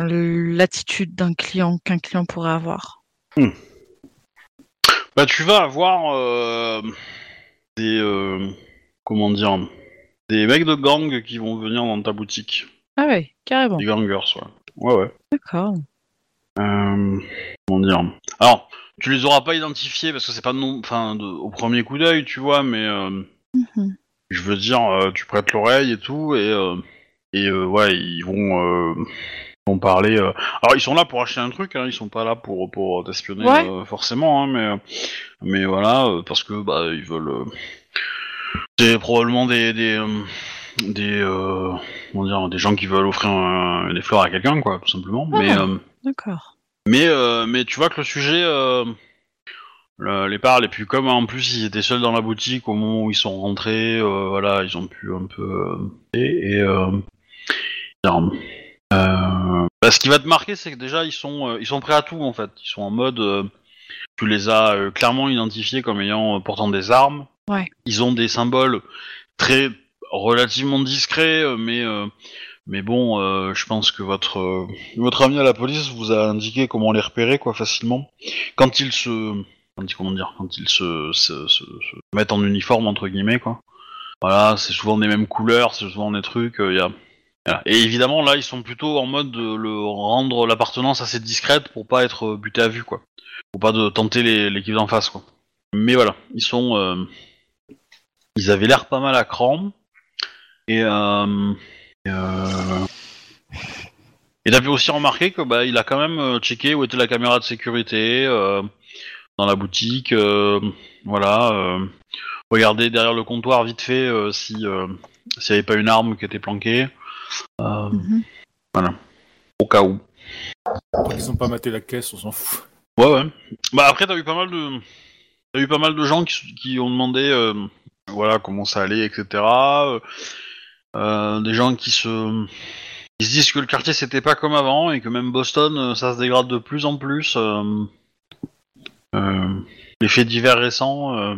l'attitude d'un client qu'un client pourrait avoir. Bah, tu vas avoir des. euh, comment dire Des mecs de gang qui vont venir dans ta boutique. Ah ouais, carrément. Des gangers, ouais. Ouais, ouais. D'accord. Euh, comment dire Alors, tu les auras pas identifiés parce que c'est pas non. Enfin, de- au premier coup d'œil, tu vois, mais. euh, Mhm. je veux dire, tu prêtes l'oreille et tout, et. et ouais, ils vont. Vont parler. euh, Alors, ils sont là pour acheter un truc, hein, ils sont pas là pour, pour t'espionner Ouais. euh, forcément, hein, mais. euh, mais voilà, euh, parce que, bah, ils veulent. euh, C'est probablement des. des euh, des, euh, comment dire, des gens qui veulent offrir un- des fleurs à quelqu'un, quoi, tout simplement. Mais, Ah. euh, D'accord. mais, euh, mais tu vois que le sujet euh, le- les parle, et puis comme en plus ils étaient seuls dans la boutique au moment où ils sont rentrés, euh, voilà, ils ont pu un peu. euh, et. et, euh, dire, bah, ce qui va te marquer, c'est que déjà ils sont, euh, ils sont prêts à tout en fait. Ils sont en mode. euh, tu les as euh, clairement identifiés comme ayant euh, portant des armes. Ouais. Ils ont des symboles très relativement discrets, euh, mais. euh, mais bon, euh, je pense que votre euh, votre ami à la police vous a indiqué comment les repérer quoi facilement. Quand ils se comment dire quand ils se, se, se- se mettent en uniforme entre guillemets quoi. Voilà, c'est souvent des mêmes couleurs, c'est souvent des trucs. euh, y a... Et évidemment là ils sont plutôt en mode de le rendre l'appartenance assez discrète pour pas être euh, buté à vue quoi. Pour pas de tenter les- l'équipe d'en face quoi. Mais voilà, ils sont euh, ils avaient l'air pas mal à cran et euh, et, euh, t'as pu aussi remarquer que bah il a quand même euh, checké où était la caméra de sécurité euh, dans la boutique, euh, voilà. Euh, regardez derrière le comptoir vite fait euh, si euh, s'il n'y avait pas une arme qui était planquée, euh, Mhm. au cas où. Qu'ils ont pas maté la caisse, on s'en fout. Ouais ouais. Bah après t'as eu pas mal de t'as eu pas mal de gens qui, qui ont demandé euh, voilà comment ça allait etc. Euh, des gens qui se ils se disent que le quartier c'était pas comme avant et que même Boston ça se dégrade de plus en plus. Euh, euh, les faits divers récents. euh,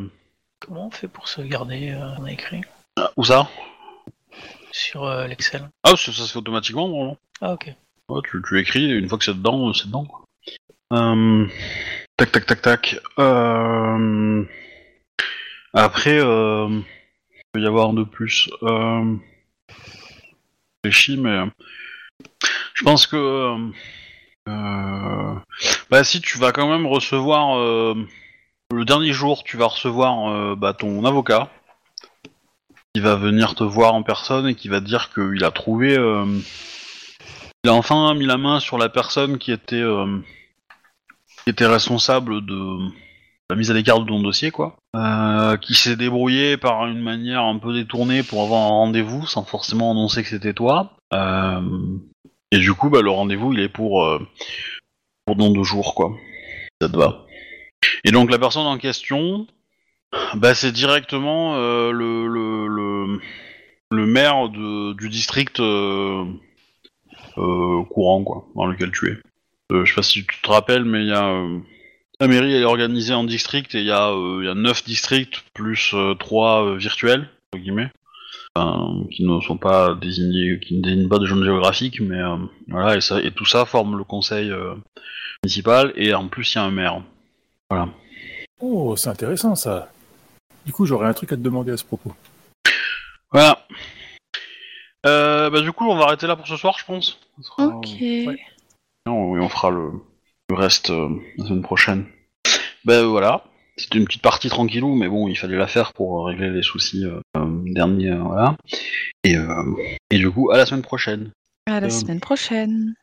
Comment on fait pour sauvegarder euh, On a écrit? Ah, où ça? Sur euh, l'Excel. Ah ça, ça se fait automatiquement non Ah ok. Ouais, tu, tu écris, et une fois que c'est dedans, euh, c'est dedans. Quoi. Euh, tac, tac, tac, tac. Euh, après, euh, il peut y avoir de plus. Euh, je réfléchis, mais je pense que euh, euh, bah si tu vas quand même recevoir euh, le dernier jour, tu vas recevoir euh, bah, ton avocat qui va venir te voir en personne et qui va te dire qu'il a trouvé. euh, il a enfin mis la main sur la personne qui était, euh, qui était responsable de la mise à l'écart de ton dossier, quoi. Euh, qui s'est débrouillé par une manière un peu détournée pour avoir un rendez-vous sans forcément annoncer que c'était toi. Euh, et du coup, bah, le rendez-vous, il est pour, euh, pour dans deux jours, quoi. Ça te va. Et donc, la personne en question, bah, c'est directement euh, le, le, le, maire de, du district. euh, euh, courant quoi, dans lequel tu es. Je sais pas si tu te rappelles, mais il y a la mairie est organisée en districts et il y a y a neuf districts plus euh, trois euh, virtuels entre guillemets, qui ne sont pas désignés, qui ne désignent pas de zone géographique, mais voilà et ça et tout ça forme le conseil municipal et en plus il y a un maire. Voilà. Oh, c'est intéressant ça. Du coup, j'aurais un truc à te demander à ce propos. Voilà. Euh, bah du coup on va arrêter là pour ce soir je pense. Sera- Ok. ouais. Non, oui, on fera le, le reste euh, la semaine prochaine. Ben voilà, c'était une petite partie tranquillou, mais bon, il fallait la faire pour euh, régler les soucis euh, euh, derniers, euh, voilà. Et, euh, et du coup, à la semaine prochaine. À la Euh. semaine prochaine.